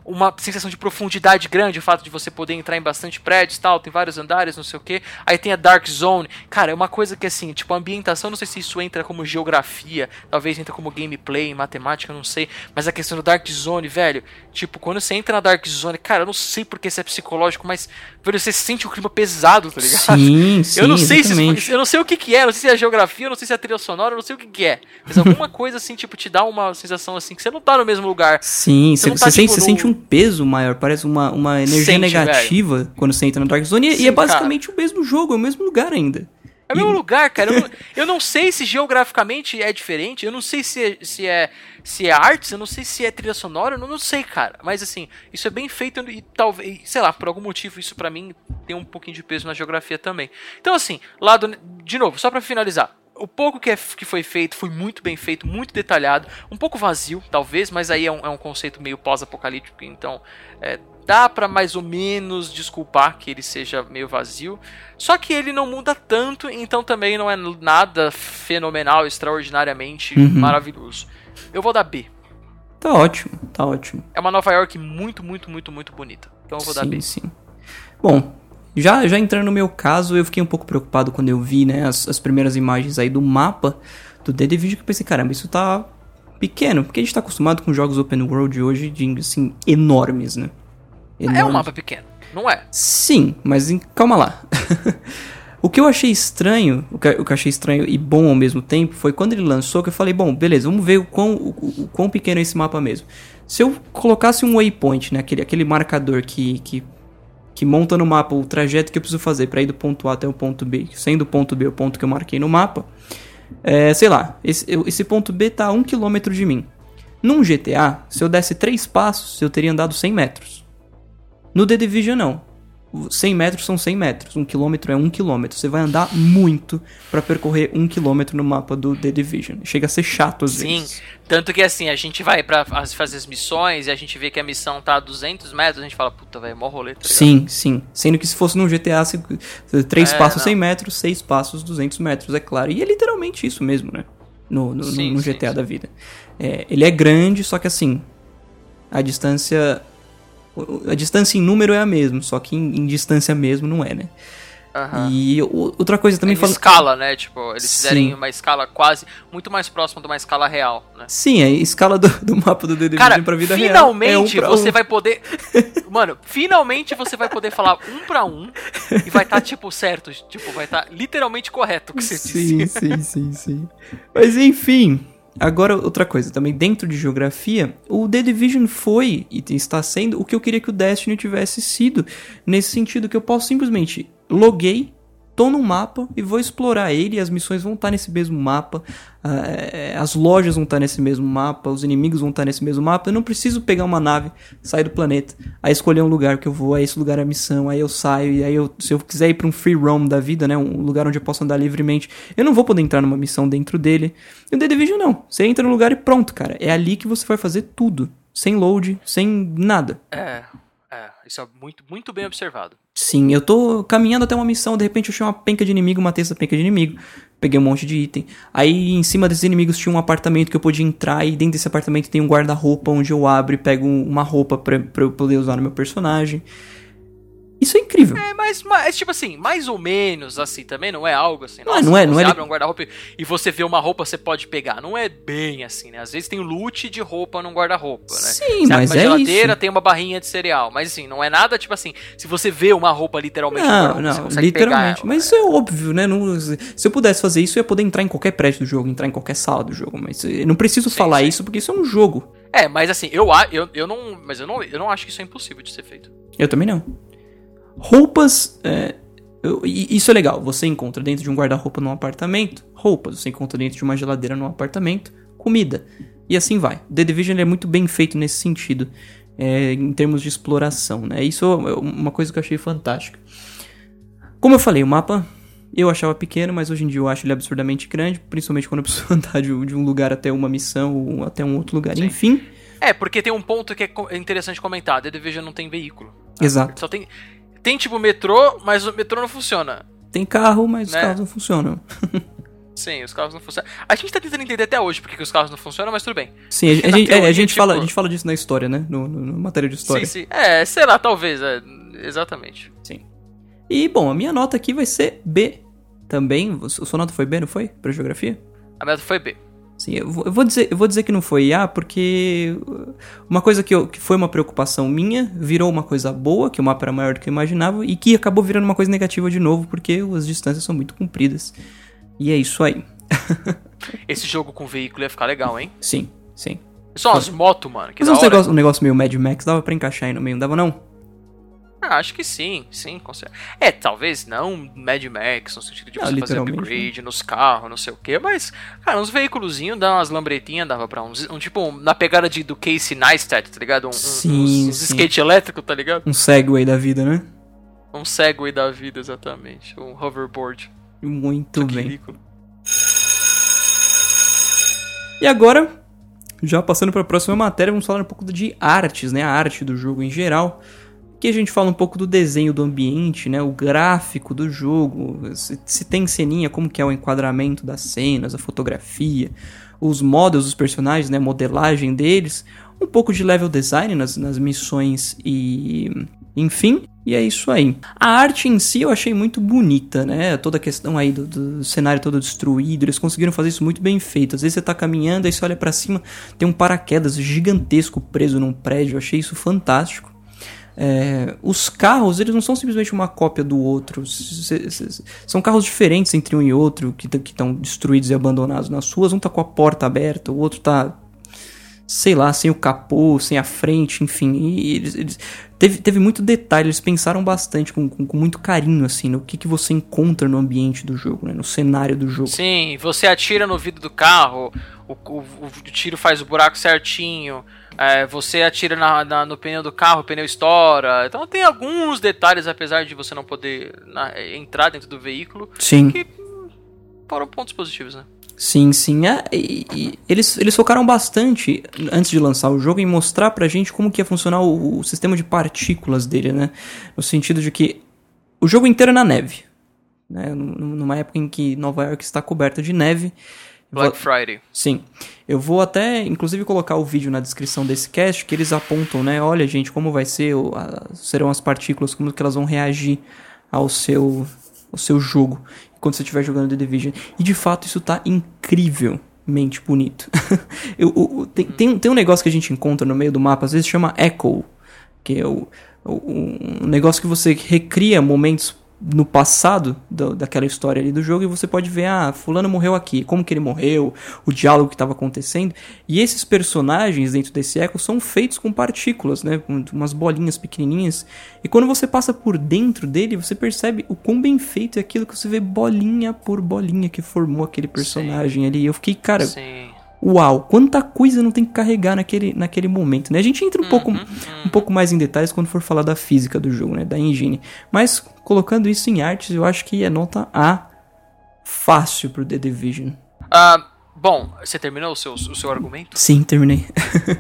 Uma sensação de profundidade grande, o fato de você poder entrar em bastante prédios e tal, tem vários andares, não sei o que. Aí tem a Dark Zone. Cara, é uma coisa que assim, tipo, a ambientação, não sei se isso entra como geografia, talvez entra como gameplay, matemática, não sei. Mas a questão do Dark Zone, velho, tipo, quando você entra na Dark Zone, cara, eu não sei porque isso é psicológico, mas, velho, você sente o clima pesado, tá ligado? Sim, sim, [LAUGHS] eu não sei exatamente. se eu não sei o que, que é, não sei se é a geografia, não sei se é a trilha sonora, não sei o que, que é. Mas alguma [LAUGHS] coisa assim, tipo, te dá uma sensação assim que você não tá no mesmo lugar. Sim, Você você, tá, você sente, tipo, você no- sente um peso maior, parece uma, uma energia Sente, negativa quando você entra na Dark Zone. E, Sim, é basicamente o mesmo jogo, é o mesmo lugar ainda. É o mesmo lugar, cara. Eu [LAUGHS] não, eu não sei se geograficamente é diferente. Eu não sei se é, se é, se é artes, eu não sei se é trilha sonora, eu não, não sei, cara. Mas assim, isso é bem feito e talvez, sei lá, por algum motivo isso pra mim tem um pouquinho de peso na geografia também. Então assim, lado de novo, só pra finalizar. O pouco que, é, que foi feito foi muito bem feito, muito detalhado, um pouco vazio, talvez, mas aí é um, é um conceito meio pós-apocalíptico, então é, dá pra mais ou menos desculpar que ele seja meio vazio. Só que ele não muda tanto, então também não é nada fenomenal, extraordinariamente Uhum. maravilhoso. Eu vou dar B. Tá ótimo, tá ótimo. É uma Nova York muito, muito, muito, muito bonita. Então eu vou dar sim, B. sim. Bom, já, já entrando no meu caso, eu fiquei um pouco preocupado quando eu vi, né, as, as primeiras imagens aí do mapa do The Division, que eu pensei, caramba, isso tá pequeno, porque a gente tá acostumado com jogos open world hoje de, assim, enormes, né? É um Enormes. mapa pequeno, não é? Sim, mas em- calma lá. [LAUGHS] o que eu achei estranho, o que, o que eu achei estranho e bom ao mesmo tempo, foi quando ele lançou que eu falei, bom, beleza, vamos ver o quão, o, o- o quão pequeno é esse mapa mesmo. Se eu colocasse um waypoint, né, aquele, aquele marcador que, que, que monta no mapa o trajeto que eu preciso fazer para ir do ponto A até o ponto B, sendo o ponto B o ponto que eu marquei no mapa, é, sei lá, esse, esse ponto B tá a um quilômetro de mim. Num GTA, se eu desse três passos, eu teria andado 100 metros. No The Division não. 100 metros são 100 metros, 1 quilômetro é 1 quilômetro. Você vai andar muito pra percorrer 1 quilômetro no mapa do The Division. Chega a ser chato às Sim, vezes. tanto que assim, a gente vai pra as- fazer as missões e a gente vê que a missão tá a 200 metros, a gente fala, puta, velho, mó rolê, tá? Sim, sim. Sendo que se fosse num GTA, 3 É, passos não. 100 metros, 6 passos 200 metros, é claro. E é literalmente isso mesmo, né? No, no, Sim, no sim, GTA sim. da vida. É, ele é grande, só que assim, a distância. A distância em número é a mesma, só que em, em distância mesmo não é, né? Aham. E outra coisa também Em fala. escala, né? Tipo, eles Sim. fizerem uma escala quase muito mais próxima de uma escala real, né? Sim, a escala do, do mapa do The Division Cara, pra vida finalmente real. é um você um. vai poder. [LAUGHS] Mano, finalmente você vai poder falar um pra um e vai estar, tipo, certo. Tipo, vai estar literalmente correto o que você Sim, disse. sim, sim, sim. Mas enfim. Agora, outra coisa, também dentro de geografia, o The Division foi e está sendo o que eu queria que o Destiny tivesse sido. Nesse sentido, que eu posso simplesmente loguei, tô num mapa e vou explorar ele, as missões vão estar nesse mesmo mapa, ah, é, as lojas vão estar nesse mesmo mapa, os inimigos vão estar nesse mesmo mapa. Eu não preciso pegar uma nave, sair do planeta, aí escolher um lugar que eu vou, aí esse lugar é a missão, aí eu saio, e aí eu, se eu quiser ir pra um free roam da vida, né, um lugar onde eu posso andar livremente, eu não vou poder entrar numa missão dentro dele. E o The Division não, você entra no lugar e pronto, cara. É ali que você vai fazer tudo, sem load, sem nada. É. Isso é muito, muito bem observado. Sim, eu tô caminhando até uma missão, de repente eu achei uma penca de inimigo, matei essa penca de inimigo, peguei um monte de item. Aí em cima desses inimigos tinha um apartamento que eu podia entrar e dentro desse apartamento tem um guarda-roupa onde eu abro e pego uma roupa pra, pra eu poder usar no meu personagem. Isso é incrível. É, mas, mas, tipo assim, mais ou menos assim também, não é algo assim. Não, não é, não você é. abre um guarda-roupa e você vê uma roupa, você pode pegar. Não é bem assim, né? Às vezes tem loot de roupa num guarda-roupa, né? Sim, você mas abre é uma geladeira, isso. tem uma barrinha de cereal. Mas assim, não é nada tipo assim, se você vê uma roupa literalmente, Não, você não, literalmente. ela, mas isso é óbvio, né? Não- se eu pudesse fazer isso, eu ia poder entrar em qualquer prédio do jogo, entrar em qualquer sala do jogo. Mas eu não preciso Sim, falar sim. isso porque isso é um jogo. É, mas assim, eu, eu, eu não. Mas eu não, eu não acho que isso é impossível de ser feito. Eu também não. Roupas. é, isso é legal. Você encontra dentro de um guarda-roupa num apartamento. Roupas. Você encontra dentro de uma geladeira num apartamento. Comida. E assim vai. The Division é muito bem feito nesse sentido. é, em termos de exploração, né? Isso é uma coisa que eu achei fantástica. Como eu falei, o mapa eu achava pequeno, mas hoje em dia eu acho ele absurdamente grande, principalmente quando eu preciso [LAUGHS] andar de, um lugar até uma missão ou até um outro lugar. Sim. Enfim, É, porque tem um ponto que é é interessante comentar. The Division não tem veículo. exato. Só tem. Tem tipo metrô, mas o metrô não funciona. Tem carro, mas Né? os carros não funcionam. [LAUGHS] Sim, os carros não funcionam. A gente tá tentando entender até hoje porque que os carros não funcionam, mas tudo bem. Sim, a, a Na gente, é, a teoria, gente tipo- fala, a gente fala disso na história, né? No, no, no matéria de história. Sim, sim. É, sei lá, talvez. É, exatamente. E, bom, a minha nota aqui vai ser B também. O- Sua nota foi B, não foi? Pra geografia? A meta foi B. Sim, eu vou, dizer, eu vou dizer que não foi A, porque uma coisa que, eu- que foi uma preocupação minha virou uma coisa boa, que o mapa era maior do que eu imaginava, e que acabou virando uma coisa negativa de novo, porque as distâncias são muito compridas. E é isso aí. [LAUGHS] Esse jogo com veículo ia ficar legal, hein? Sim, sim. Só umas motos, mano. Que Mas um negócio, um negócio meio Mad Max dava pra encaixar aí no meio, não dava não? Ah, acho que sim, sim, com certeza. É, talvez não Mad Max, no sentido de Ah, você fazer upgrade nos carros, não sei o quê, mas, cara, uns veículozinhos, dá umas lambretinhas, dava pra uns. Um, tipo, um- na pegada de, do Casey Neistat, tá ligado? Um, Sim, uns, uns sim. skate elétrico, tá ligado? Um Segway da vida, né? Um Segway da vida, exatamente. Um hoverboard. Muito Que bem. ridículo. E agora, já passando para a próxima matéria, vamos falar um pouco de artes, né? A arte do jogo em geral. Que a gente fala um pouco do desenho do ambiente, né? O gráfico do jogo, se, se tem ceninha, como que é o enquadramento das cenas, a fotografia, os models dos personagens, né? Modelagem deles, um pouco de level design nas, nas missões e enfim, e é isso aí. A arte em si eu achei muito bonita, né? Toda a questão aí do, do cenário todo destruído, eles conseguiram fazer isso muito bem feito. Às vezes você tá caminhando, aí você olha pra cima, tem um paraquedas gigantesco preso num prédio, eu achei isso fantástico. É, os carros, eles não são simplesmente uma cópia do outro. São carros diferentes entre um e outro, que estão destruídos e abandonados nas ruas. Um tá com a porta aberta, o outro tá sei lá, sem o capô, sem a frente, enfim. E eles, eles- teve, teve muito detalhe, eles pensaram bastante, com, com, com muito carinho, assim, no que, que você encontra no ambiente do jogo, né? No cenário do jogo. Sim, você atira no vidro do carro, o, o- o tiro faz o buraco certinho. É, você atira na- na- no pneu do carro, o pneu estoura. Então tem alguns detalhes, apesar de você não poder na- entrar dentro do veículo, Sim, que foram pontos positivos, né? sim, sim. É, e- e eles, eles focaram bastante, antes de lançar o jogo, em mostrar pra gente como que ia funcionar o, o sistema de partículas dele, né? No sentido de que o jogo inteiro é na neve. Né? Num- Numa época em que Nova York está coberta de neve. Black Friday. Sim. Eu vou até, inclusive, colocar o vídeo na descrição desse cast, que eles apontam, né? Olha, gente, como vai ser, serão as partículas, como que elas vão reagir ao seu, ao seu jogo, quando você estiver jogando The Division. E, de fato, isso tá incrivelmente bonito. [LAUGHS] Eu- o- tem, tem, um- tem um negócio que a gente encontra no meio do mapa, às vezes chama Echo, que é o, o- um negócio que você recria momentos no passado do- daquela história ali do jogo e você pode ver, ah, fulano morreu aqui, como que ele morreu, o diálogo que estava acontecendo. E esses personagens dentro desse eco são feitos com partículas, né, com umas bolinhas pequenininhas. E quando você passa por dentro dele, você percebe o quão bem feito é aquilo que você vê bolinha por bolinha que formou aquele personagem ali. E eu fiquei, cara, Sim. Uau, quanta coisa não tem que carregar naquele, naquele momento, né? A gente entra um, pouco, Uhum, um pouco mais em detalhes quando for falar da física do jogo, né? Da engine. Mas, colocando isso em artes, eu acho que é nota A fácil pro The Division. Ah, bom, você terminou o seu, o seu argumento? Sim, terminei.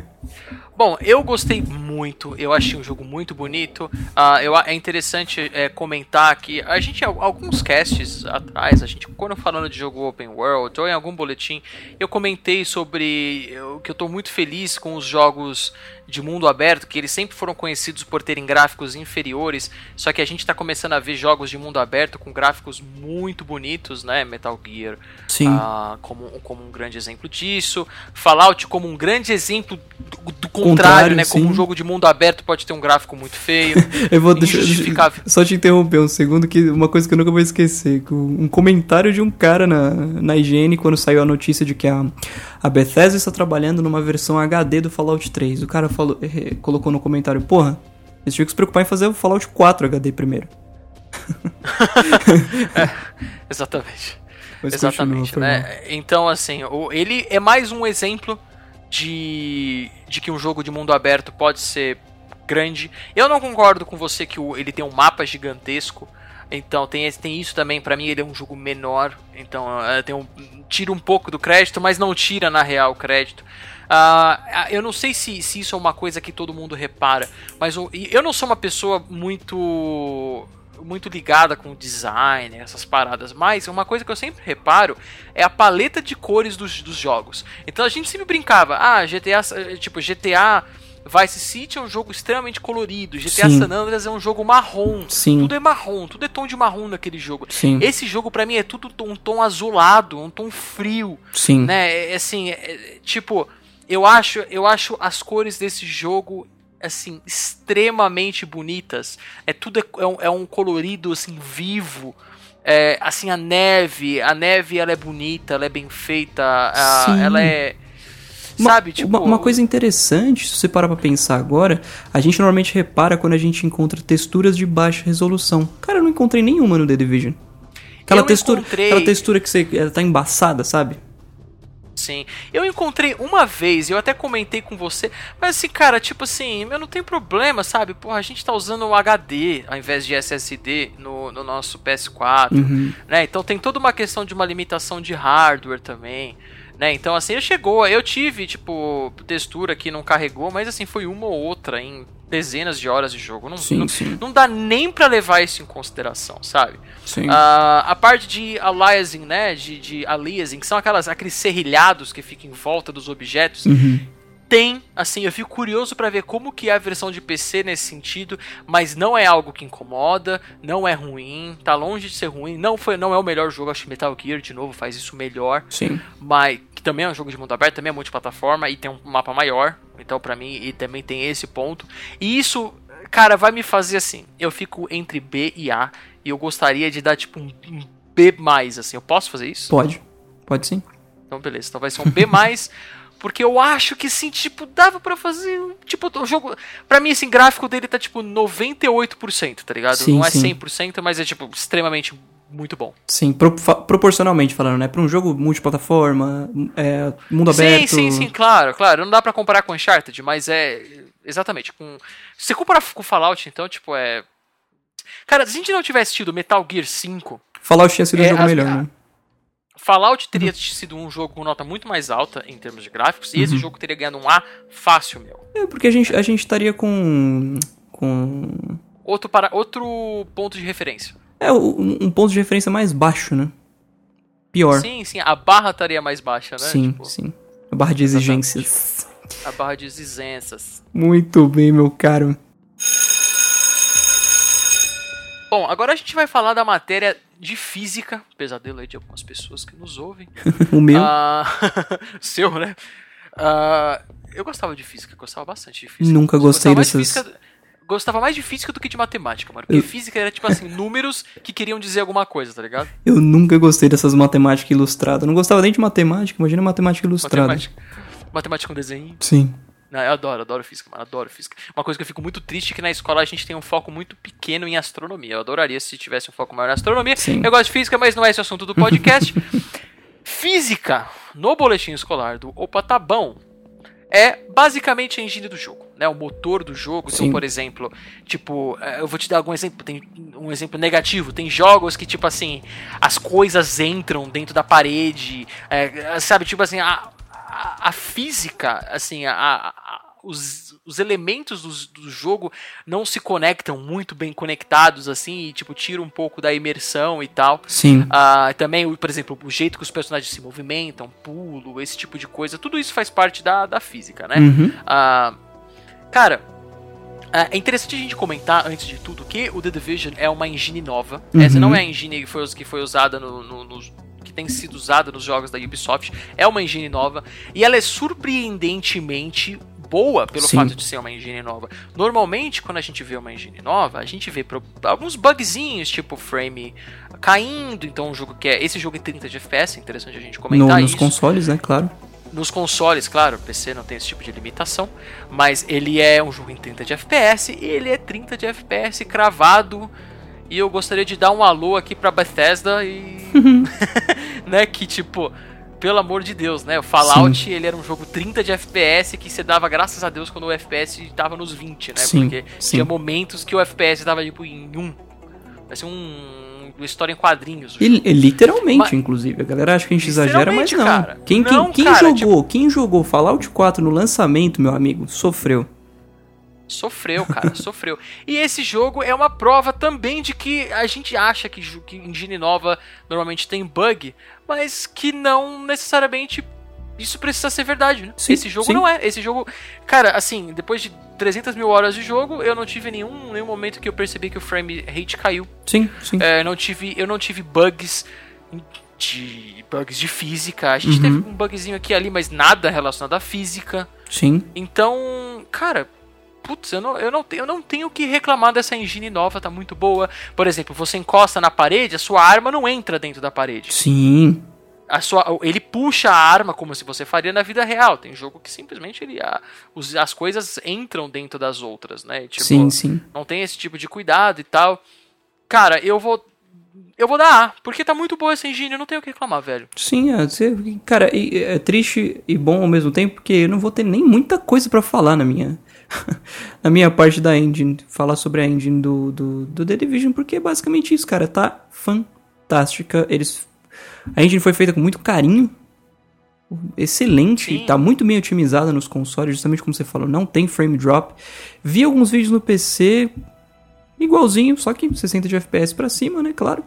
[LAUGHS] Bom, eu gostei muito, eu achei um jogo muito bonito. Uh, eu, é interessante é, comentar que a gente, alguns casts atrás, a gente, quando falando de jogo open world ou em algum boletim, eu comentei sobre eu, que eu estou muito feliz com os jogos de mundo aberto, que eles sempre foram conhecidos por terem gráficos inferiores, só que a gente está começando a ver jogos de mundo aberto com gráficos muito bonitos, né? Metal Gear Sim. Uh, como, como um grande exemplo disso, Fallout como um grande exemplo do, do contrário, Contrário, né? sim. Como um jogo de mundo aberto pode ter um gráfico muito feio, [LAUGHS] Eu vou deixa, injustificável. só te interromper um segundo, que uma coisa que eu nunca vou esquecer. que Um comentário de um cara na, na IGN quando saiu a notícia de que a, a Bethesda está trabalhando numa versão HD do Fallout 3. O cara falou, eh, colocou no comentário, porra, eles tinham que se preocupar em fazer o Fallout 4 HD primeiro. [LAUGHS] Exatamente. Mas Exatamente, né? Então, assim, ele é mais um exemplo de, de que um jogo de mundo aberto pode ser grande. Eu não concordo com você que o- ele tem um mapa gigantesco. Então tem, tem isso também, pra mim ele é um jogo menor. Então é, tem um, tira um pouco do crédito, mas não tira na real o crédito. Ah, eu não sei se, se isso é uma coisa que todo mundo repara, mas o- e eu não sou uma pessoa muito muito ligada com design, essas paradas, mas uma coisa que eu sempre reparo é a paleta de cores dos, dos jogos. Então a gente sempre brincava, ah, GTA, tipo, GTA Vice City é um jogo extremamente colorido, GTA Sim. San Andreas é um jogo marrom. Sim. Tudo é marrom, tudo é tom de marrom naquele jogo. Sim. Esse jogo pra mim é tudo um tom azulado, um tom frio, Sim. né? É, é assim, é- é, tipo, eu acho, eu acho as cores desse jogo assim extremamente bonitas. É tudo é, é um, é um colorido assim vivo. É, assim a neve, a neve ela é bonita, ela é bem feita, a- ela é Uma- sabe, tipo, uma, uma coisa interessante, se você parar pra pensar agora, a gente normalmente repara quando a gente encontra texturas de baixa resolução. Cara, eu não encontrei nenhuma no The Division. Aquela, Eu textura, encontrei- aquela textura que você ela tá embaçada, sabe? Sim. Eu encontrei uma vez, eu até comentei com você, mas assim, cara, tipo assim, eu não tem problema, sabe? Porra, a gente tá usando o HD ao invés de SSD no, no nosso PS4, Uhum. né? Então tem toda uma questão de uma limitação de hardware também. Né? Então, assim, chegou. Eu tive, tipo, textura que não carregou, mas assim, foi uma ou outra em dezenas de horas de jogo. Não, Sim, não, sim. não dá nem pra levar isso em consideração, sabe? Sim. Ah, a parte de aliasing, né? De, de aliasing, que são aquelas, aqueles serrilhados que ficam em volta dos objetos. Uhum. Tem, assim, eu fico curioso pra ver como que é a versão de PC nesse sentido, mas não é algo que incomoda, não é ruim, tá longe de ser ruim, não foi, não é o melhor jogo, acho que Metal Gear de novo faz isso melhor, Sim. mas que também é um jogo de mundo aberto, também é multiplataforma e tem um mapa maior, então pra mim e também tem esse ponto. E isso, cara, vai me fazer assim, eu fico entre B e A e eu gostaria de dar tipo um, um B+, assim, eu posso fazer isso? Pode. Pode sim. Então, beleza. Então vai ser um B+, [LAUGHS] porque eu acho que, assim, tipo, dava pra fazer, um- tipo, o jogo... Pra mim, assim, gráfico dele tá, tipo, 98%, tá ligado? Sim, Não é sim. 100%, mas é, tipo, extremamente muito bom. Sim, pro- proporcionalmente falando, né? Pra um jogo multiplataforma, é, mundo aberto. Sim, sim, sim, claro, claro. Não dá pra comparar com Uncharted, mas é... Exatamente. Com... Se você comparar com Fallout, então, tipo, é... Cara, se a gente não tivesse tido Metal Gear 5, Fallout tinha sido um É, jogo as- melhor, a- né? Fallout teria sido um jogo com nota muito mais alta em termos de gráficos, e Uhum. esse jogo teria ganhado um A fácil, meu. É, porque a gente, a gente estaria com. com. Outro, para... Outro ponto de referência. É, um um ponto de referência mais baixo, né? Pior. Sim, sim, a barra estaria mais baixa, né? sim, Tipo, sim. A barra de exigências. A barra de exigências. Muito bem, meu caro. Bom, agora a gente vai falar da matéria de física, pesadelo aí de algumas pessoas que nos ouvem. [LAUGHS] O meu. Ah, [LAUGHS] seu, né? Ah, eu gostava de física, gostava bastante de física. Nunca gostei mais de dessas- física- Gostava mais de física do que de matemática, mano. Porque Eu- física era tipo assim, números que queriam dizer alguma coisa, tá ligado? Eu nunca gostei dessas matemáticas ilustradas. Eu não gostava nem de matemática, imagina matemática ilustrada. Matemática. Matemática com desenho. Sim. Não, eu adoro, adoro física, mano, adoro física. Uma coisa que eu fico muito triste é que na escola a gente tem um foco muito pequeno em astronomia. Eu adoraria se tivesse um foco maior em astronomia. Sim. Eu gosto de física, mas não é esse o assunto do podcast. [LAUGHS] física, no boletim escolar do Opa Tá Bom, é basicamente a engine do jogo, né? O motor do jogo. Então, Sim. por exemplo, tipo, eh, eu vou te dar algum exemplo. Tem um exemplo negativo. Tem jogos que, tipo assim, as coisas entram dentro da parede, eh, sabe? Tipo assim, a, a, a física, assim, a, a- os, os elementos do, do, jogo não se conectam muito bem conectados assim e tipo tira um pouco da imersão e tal. Sim. Uh, também, por exemplo, o jeito que os personagens se movimentam, pulo, esse tipo de coisa, tudo isso faz parte da, da física, né? Uhum. Uh, cara, ah, é interessante a gente comentar, antes de tudo, que o The Division é uma engine nova. Uhum. Essa não é a engine que foi, que foi usada no, no, tem sido usada nos jogos da Ubisoft. É uma engine nova. E ela é surpreendentemente boa pelo Sim. fato de ser uma engine nova. Normalmente, quando a gente vê uma engine nova, a gente vê alguns bugzinhos, tipo frame caindo. Então, um jogo que é. Esse jogo em 30 de FPS, é interessante a gente comentar no, nos isso. consoles, né? Claro. Nos consoles, claro, o PC não tem esse tipo de limitação, mas ele é um jogo em 30 de FPS e ele é 30 de FPS cravado. E eu gostaria de dar um alô aqui pra Bethesda e. [LAUGHS] né, que tipo, pelo amor de Deus, né? O Fallout, sim. ele era um jogo 30 de FPS que você dava graças a Deus quando o FPS tava nos 20, né? Sim, Porque sim. tinha momentos que o FPS tava tipo em 1. Vai ser um uma história em quadrinhos. E, literalmente, mas, inclusive. A galera acha que a gente exagera, mas não. Cara, quem, não, quem, quem cara, jogou, tipo... quem jogou Fallout 4 no lançamento, meu amigo, sofreu. Sofreu, cara, [LAUGHS] sofreu. E esse jogo é uma prova também de que a gente acha que, que engine nova normalmente tem bug, mas que não necessariamente isso precisa ser verdade, né? Sim, esse jogo sim. não é. Esse jogo. Cara, assim, depois de 300 mil horas de jogo, eu não tive nenhum, nenhum momento que eu percebi que o frame rate caiu. Sim, sim. É, não tive, eu não tive bugs de. bugs de física. A gente uhum. teve um bugzinho aqui e ali, mas nada relacionado à física. Sim. Então, cara, putz, eu não, eu, não tenho, eu não tenho que reclamar dessa engine nova, tá muito boa. Por exemplo, você encosta na parede, a sua arma não entra dentro da parede. Sim a sua, ele puxa a arma como se você faria na vida real. Tem jogo que simplesmente ele, a, os, as coisas entram dentro das outras, né? Tipo, sim, sim. Não tem esse tipo de cuidado e tal. Cara, eu vou. Eu vou dar A, porque tá muito boa essa engine, eu não tenho o que reclamar, velho. Sim, é, cara, é triste e bom ao mesmo tempo, porque eu não vou ter nem muita coisa para falar na minha [LAUGHS] na minha parte da engine, falar sobre a engine do, do, do The Division, porque é basicamente isso, cara, tá fantástica. Eles a engine foi feita com muito carinho. Excelente, Sim. tá muito bem otimizada nos consoles, justamente como você falou, não tem frame drop. Vi alguns vídeos no PC igualzinho, só que 60 de FPS para cima, né, claro.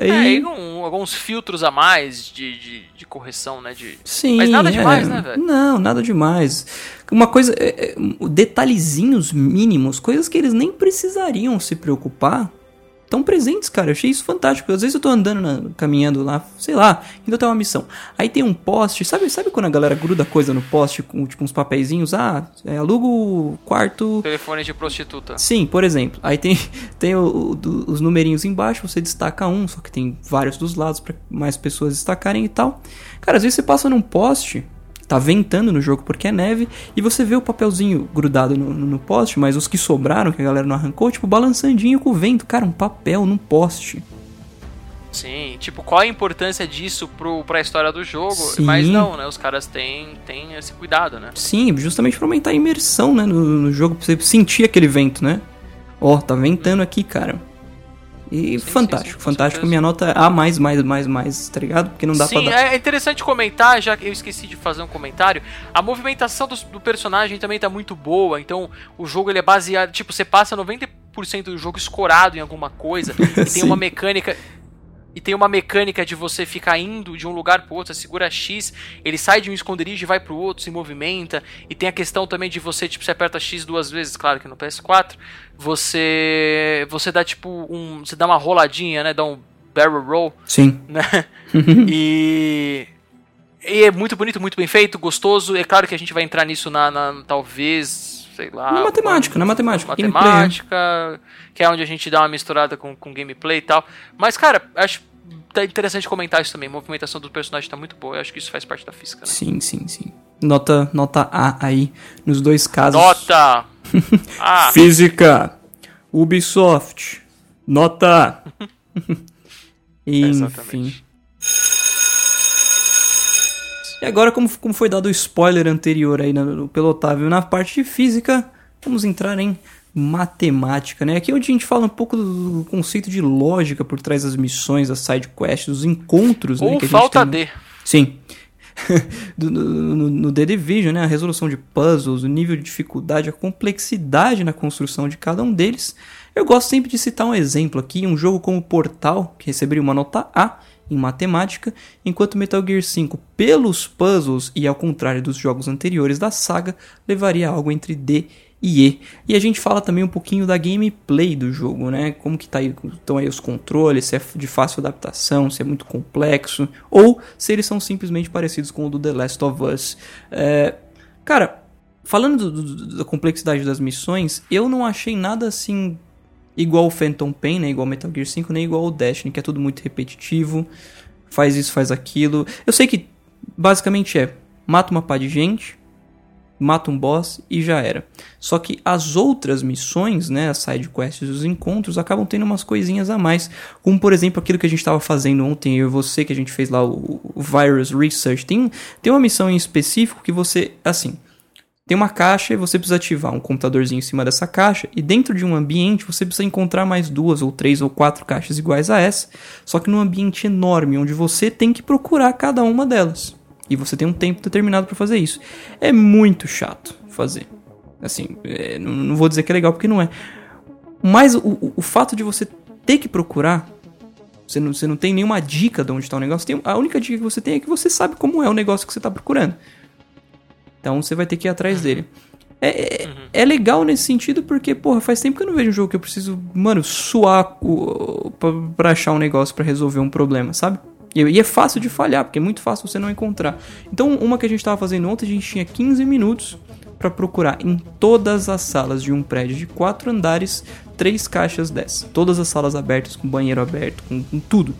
É, e um, alguns filtros a mais de, de, de, correção, né? De... Sim. Mas nada é. demais, né, velho? Não, nada demais. Uma coisa. É, é, detalhezinhos mínimos, coisas que eles nem precisariam se preocupar tão presentes, cara. Eu achei isso fantástico. Às vezes eu tô andando, na, caminhando lá, sei lá, indo até uma missão. Aí tem um poste, sabe, sabe quando a galera gruda coisa no poste com tipo uns papeizinhos? Ah, é, alugo quarto. Telefone de prostituta. Sim, por exemplo. Aí tem, [LAUGHS] tem o, o, os numerinhos embaixo, você destaca um, só que tem vários dos lados para mais pessoas destacarem e tal. Cara, às vezes você passa num poste tá ventando no jogo porque é neve, e você vê o papelzinho grudado no, no, no, poste, mas os que sobraram, que a galera não arrancou, tipo, balançandinho com o vento. Cara, um papel num poste. Sim, tipo, qual a importância disso pro, pra história do jogo? Sim. Mas não, né? Os caras têm, têm esse cuidado, né? Sim, justamente pra aumentar a imersão, né? No, no jogo, pra você sentir aquele vento, né? Ó, oh, tá ventando aqui, cara. E sim, fantástico, sim, sim, fantástico. Minha nota é A, mais, mais, mais, mais, tá ligado? Porque não dá sim, pra dar. é interessante comentar, já que eu esqueci de fazer um comentário. A movimentação do, do personagem também tá muito boa. Então, o jogo ele é baseado. Tipo, você passa 90% do jogo escorado em alguma coisa. [LAUGHS] e tem uma mecânica e tem uma mecânica de você ficar indo de um lugar pro outro, você segura X, ele sai de um esconderijo e vai pro outro, se movimenta. E tem a questão também de você, tipo, você aperta X duas vezes, claro que no PS4, você você dá tipo um, você dá uma roladinha, né, dá um barrel roll. Sim. Né? [LAUGHS] e e é muito bonito, muito bem feito, gostoso. É claro que a gente vai entrar nisso na, na talvez, sei lá. Na matemática, na matemática. Matemática, que é onde a gente dá uma misturada com, com gameplay e tal. Mas, cara, acho tá interessante comentar isso também. A movimentação do personagem tá muito boa. Eu acho que isso faz parte da física, né? Sim, sim, sim. Nota, nota A aí, nos dois casos. Nota! A. [LAUGHS] Física. Ubisoft. Nota A. [LAUGHS] [LAUGHS] Enfim. E agora, como, como foi dado o spoiler anterior aí no, pelo Otávio na parte de física, vamos entrar em matemática, né? Aqui é onde a gente fala um pouco do conceito de lógica por trás das missões, das side quests, dos encontros, Ou né? Que falta de. Sim. [LAUGHS] do, no, no The Division, né? A resolução de puzzles, o nível de dificuldade, a complexidade na construção de cada um deles. Eu gosto sempre de citar um exemplo aqui, um jogo como Portal, que receberia uma nota A em matemática, enquanto Metal Gear 5, pelos puzzles e ao contrário dos jogos anteriores da saga, levaria algo entre D e E. E a gente fala também um pouquinho da gameplay do jogo, né? Como que tá aí, estão aí os controles, se é de fácil adaptação, se é muito complexo, ou se eles são simplesmente parecidos com o do The Last of Us. É, cara, falando do, do, da complexidade das missões, eu não achei nada assim igual o Phantom Pain, né? Igual Metal Gear 5, nem igual o Destiny, que é tudo muito repetitivo. Faz isso, faz aquilo. Eu sei que basicamente é mata uma pá de gente, mata um boss e já era. Só que as outras missões, né, as side quests e os encontros acabam tendo umas coisinhas a mais, como por exemplo aquilo que a gente estava fazendo ontem eu e você que a gente fez lá o, o Virus Research. Tem tem uma missão em específico que você assim, tem uma caixa e você precisa ativar um computadorzinho em cima dessa caixa, e dentro de um ambiente você precisa encontrar mais duas ou três ou quatro caixas iguais a essa, só que num ambiente enorme, onde você tem que procurar cada uma delas. E você tem um tempo determinado para fazer isso. É muito chato fazer. Assim, é, não, não, vou dizer que é legal porque não é. Mas o, o, fato de você ter que procurar você não, você não tem nenhuma dica de onde está o negócio. Tem, a única dica que você tem é que você sabe como é o negócio que você está procurando. Então você vai ter que ir atrás dele. É, é, uhum. é, legal nesse sentido porque, porra, faz tempo que eu não vejo um jogo que eu preciso, mano, suar o, pra, pra achar um negócio para resolver um problema, sabe? E, e, é fácil de falhar, porque é muito fácil você não encontrar. Então, uma que a gente tava fazendo ontem, a gente tinha 15 minutos para procurar em todas as salas de um prédio de quatro andares três caixas dessas. Todas as salas abertas, com banheiro aberto, com, com tudo.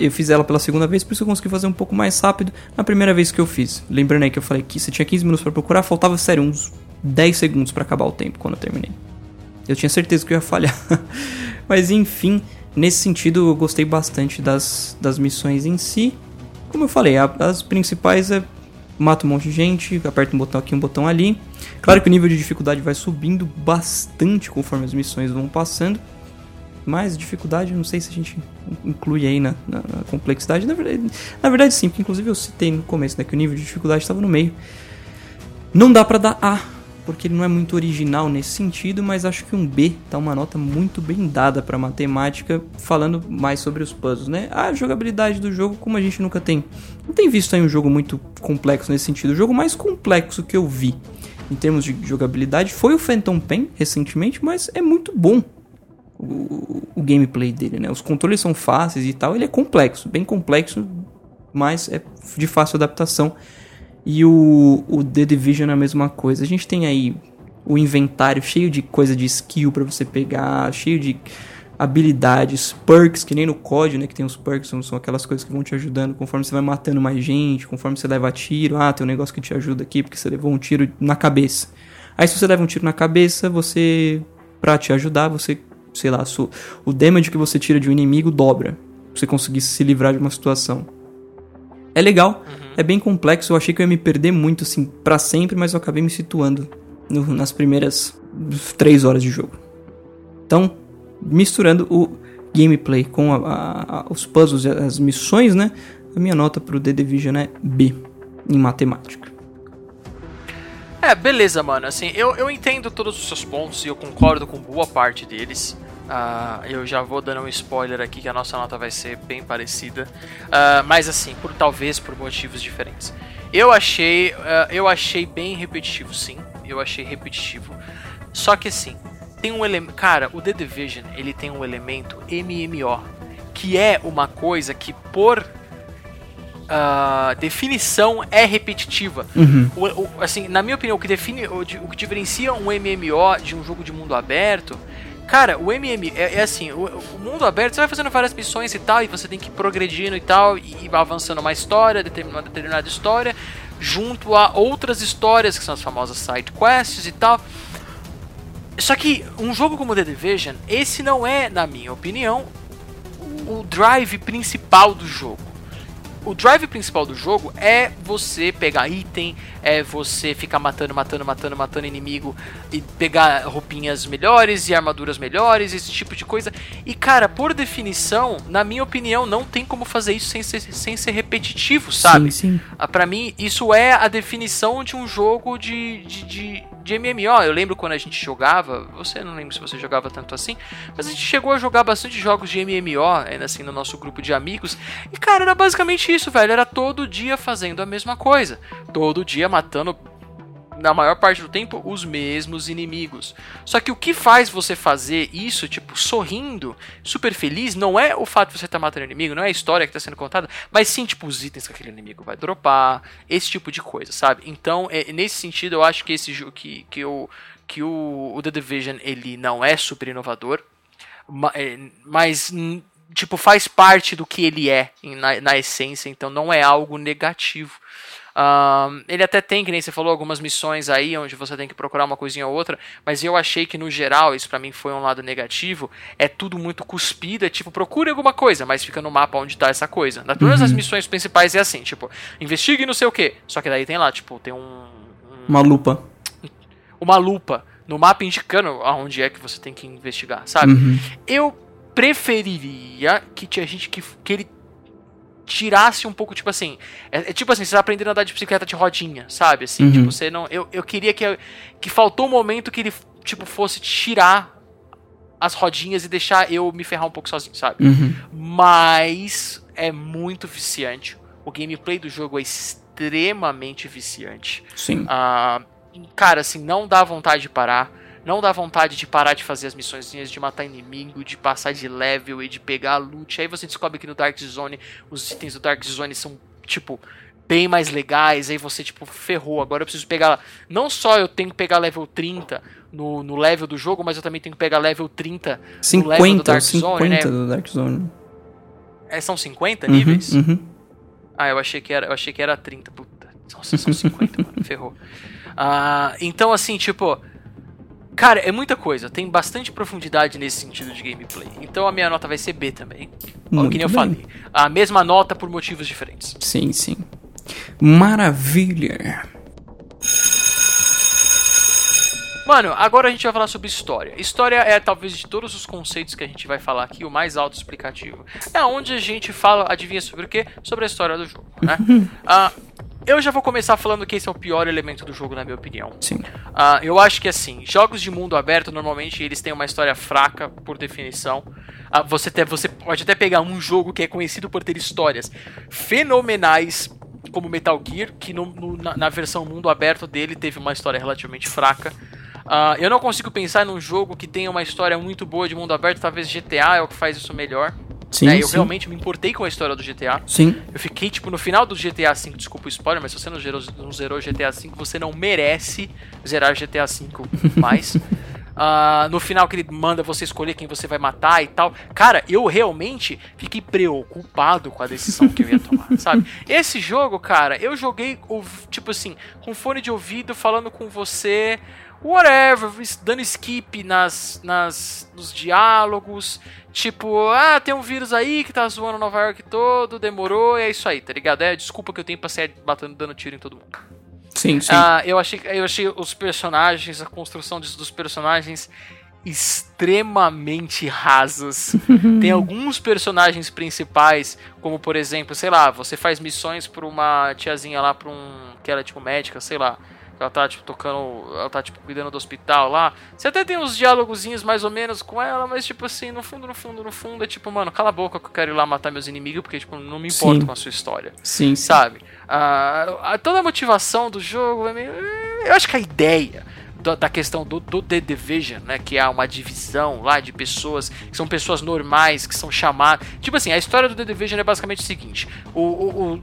Eu fiz ela pela segunda vez, por isso eu consegui fazer um pouco mais rápido na primeira vez que eu fiz. Lembrando aí que eu falei que você tinha 15 minutos para procurar, faltava, sério, uns 10 segundos para acabar o tempo quando eu terminei. Eu tinha certeza que eu ia falhar. [LAUGHS] Mas enfim, nesse sentido eu gostei bastante das, das missões em si. Como eu falei, a, as principais é mata um monte de gente, aperta um botão aqui, um botão ali. Claro que o nível de dificuldade vai subindo bastante conforme as missões vão passando mais dificuldade, não sei se a gente inclui aí na, na, na complexidade. Na verdade, na verdade, sim, porque inclusive eu citei no começo né, que o nível de dificuldade estava no meio. Não dá pra dar A, porque ele não é muito original nesse sentido, mas acho que um B tá uma nota muito bem dada para matemática, falando mais sobre os puzzles, né? A jogabilidade do jogo, como a gente nunca tem, não tem visto aí um jogo muito complexo nesse sentido. O jogo mais complexo que eu vi em termos de jogabilidade foi o Phantom Pain recentemente, mas é muito bom o, o, gameplay dele, né? Os controles são fáceis e tal, ele é complexo, bem complexo, mas é de fácil adaptação. E o, o The Division é a mesma coisa. A gente tem aí o inventário cheio de coisa de skill para você pegar, cheio de habilidades, perks, que nem no COD, né, que tem os perks, são, são aquelas coisas que vão te ajudando conforme você vai matando mais gente, conforme você leva tiro, ah, tem um negócio que te ajuda aqui porque você levou um tiro na cabeça. Aí se você leva um tiro na cabeça, você, pra te ajudar, você sei lá, o damage que você tira de um inimigo dobra. Você conseguir se livrar de uma situação. É legal, uhum. é bem complexo. Eu achei que eu ia me perder muito, assim, para sempre, mas eu acabei me situando no, nas primeiras três horas de jogo. Então, misturando o gameplay com a, a, a, os puzzles e as missões, né? A minha nota pro The Division é B em matemática. É, beleza, mano. Assim, eu, eu entendo todos os seus pontos e eu concordo com boa parte deles. Uh, eu já vou dando um spoiler aqui que a nossa nota vai ser bem parecida, uh, mas assim, por talvez por motivos diferentes. Eu achei, uh, eu achei bem repetitivo, sim. Eu achei repetitivo. Só que assim, tem um elemento, cara, o The Division ele tem um elemento MMO que é uma coisa que por definição é repetitiva. Uhum. O, o, assim, na minha opinião, o que define, o, o que diferencia um MMO de um jogo de mundo aberto Cara, o MM é, é assim, o, o, mundo aberto, você vai fazendo várias missões e tal, e você tem que ir progredindo e tal, e, e avançando uma história, uma determinada história, junto a outras histórias, que são as famosas side quests e tal. Só que um jogo como The Division, esse não é, na minha opinião, o drive principal do jogo. O drive principal do jogo é você pegar item, é você ficar matando, matando, matando, matando inimigo e pegar roupinhas melhores e armaduras melhores, esse tipo de coisa. E cara, por definição, na minha opinião, não tem como fazer isso sem ser, sem ser repetitivo, sabe? Sim, sim. Ah, Pra mim, isso é a definição de um jogo de, de, de, de MMO. Eu lembro quando a gente jogava, você não lembro se você jogava tanto assim, mas a gente chegou a jogar bastante jogos de MMO, ainda assim, no nosso grupo de amigos. E cara, era basicamente isso, velho. Era todo dia fazendo a mesma coisa. Todo dia matando na maior parte do tempo, os mesmos inimigos. Só que o que faz você fazer isso, tipo, sorrindo, super feliz, não é o fato de você estar matando o inimigo, não é a história que está sendo contada, mas sim, tipo, os itens que aquele inimigo vai dropar, esse tipo de coisa, sabe? Então, é, nesse sentido, eu acho que esse jogo, que, que, o, que o, o The Division, ele não é super inovador, é, mas tipo faz parte do que ele é na, na essência então não é algo negativo Ahn, ele até tem, que nem você falou, algumas missões aí onde você tem que procurar uma coisinha ou outra, mas eu achei que no geral, isso pra mim foi um lado negativo, é tudo muito cuspido, é tipo, procure alguma coisa, mas fica no mapa onde tá essa coisa. Nas todas as missões principais é assim, tipo, investigue não sei o que, só que daí tem lá, tipo, tem um, um Uma lupa. uma lupa no mapa indicando aonde é que você tem que investigar, sabe? Uhum. Eu preferiria que tinha gente que, que ele tirasse um pouco, tipo assim. É, é tipo assim, você tá aprendendo a andar de bicicleta de rodinha, sabe? Assim, Uhum. tipo, você não. Eu, eu queria que, que faltou um momento que ele, tipo, fosse tirar as rodinhas e deixar eu me ferrar um pouco sozinho, sabe? Uhum. Mas é muito viciante. O gameplay do jogo é extremamente viciante. Sim. Ah, cara, assim, não dá vontade de parar. Não dá vontade de parar de fazer as missõezinhas, de matar inimigo, de passar de level e de pegar a loot. Aí você descobre que no Dark Zone os itens do Dark Zone são, tipo, bem mais legais. Aí você, tipo, ferrou. Agora eu preciso pegar. Não só eu tenho que pegar level 30 no, no level do jogo, mas eu também tenho que pegar level 30 no level do 50, Dark 50 Zone, né? do Dark Zone. É, são 50 Uhum, níveis? uhum. Ah, eu achei que era, eu achei que era 30. Puta, nossa, são 50, mano, [LAUGHS] ferrou. Ah, então, assim, tipo. Cara, é muita coisa. Tem bastante profundidade nesse sentido de gameplay. Então a minha nota vai ser B também. Muito que nem eu bem. falei. A mesma nota por motivos diferentes. Sim, sim. Maravilha. Mano, agora a gente vai falar sobre história. História é talvez de todos os conceitos que a gente vai falar aqui o mais autoexplicativo. É onde a gente fala, adivinha sobre o quê? Sobre a história do jogo, né? [LAUGHS] Ah, eu já vou começar falando que esse é o pior elemento do jogo, na minha opinião. Sim. Ah, eu acho que assim, jogos de mundo aberto normalmente eles têm uma história fraca por definição. Ah, você, te- você pode até pegar um jogo que é conhecido por ter histórias fenomenais, como Metal Gear, que no- no- na, na versão mundo aberto dele teve uma história relativamente fraca. Ah, eu não consigo pensar num jogo que tenha uma história muito boa de mundo aberto, talvez GTA é o que faz isso melhor. Sim, né? Eu sim. realmente me importei com a história do GTA. Sim. Eu fiquei, tipo, no final do GTA V, desculpa o spoiler, mas se você não, gerou, não zerou GTA V, você não merece zerar GTA V [LAUGHS] mais. Ah, no final que ele manda você escolher quem você vai matar e tal. Cara, eu realmente fiquei preocupado com a decisão que eu ia tomar, [LAUGHS] sabe? Esse jogo, cara, eu joguei, tipo assim, com fone de ouvido, falando com você, whatever, dando skip nas, nas, nos diálogos. Tipo, ah, tem um vírus aí que tá zoando Nova York todo, demorou, é isso aí, tá ligado? É a desculpa que eu tenho pra sair batendo, dando tiro em todo mundo. Sim, sim. Ah, eu, achei, eu achei os personagens, a construção dos, dos personagens extremamente rasas. [LAUGHS] Tem alguns personagens principais, como por exemplo, sei lá, você faz missões pra uma tiazinha lá, pra um. que ela é tipo médica, sei lá. Ela tá, tipo, tocando. Ela tá, tipo, cuidando do hospital lá. Você até tem uns diálogozinhos mais ou menos com ela, mas, tipo assim, no fundo, no fundo, no fundo, é tipo, mano, cala a boca que eu quero ir lá matar meus inimigos, porque, tipo, não me importo Sim. com a sua história sim, sim. sabe? Ah, a- toda a motivação do jogo é meio. Eu acho que a ideia da questão do, do The Division, né? Que há uma divisão lá de pessoas que são pessoas normais, que são chamadas. Tipo assim, a história do The Division é basicamente o seguinte: o. o, o,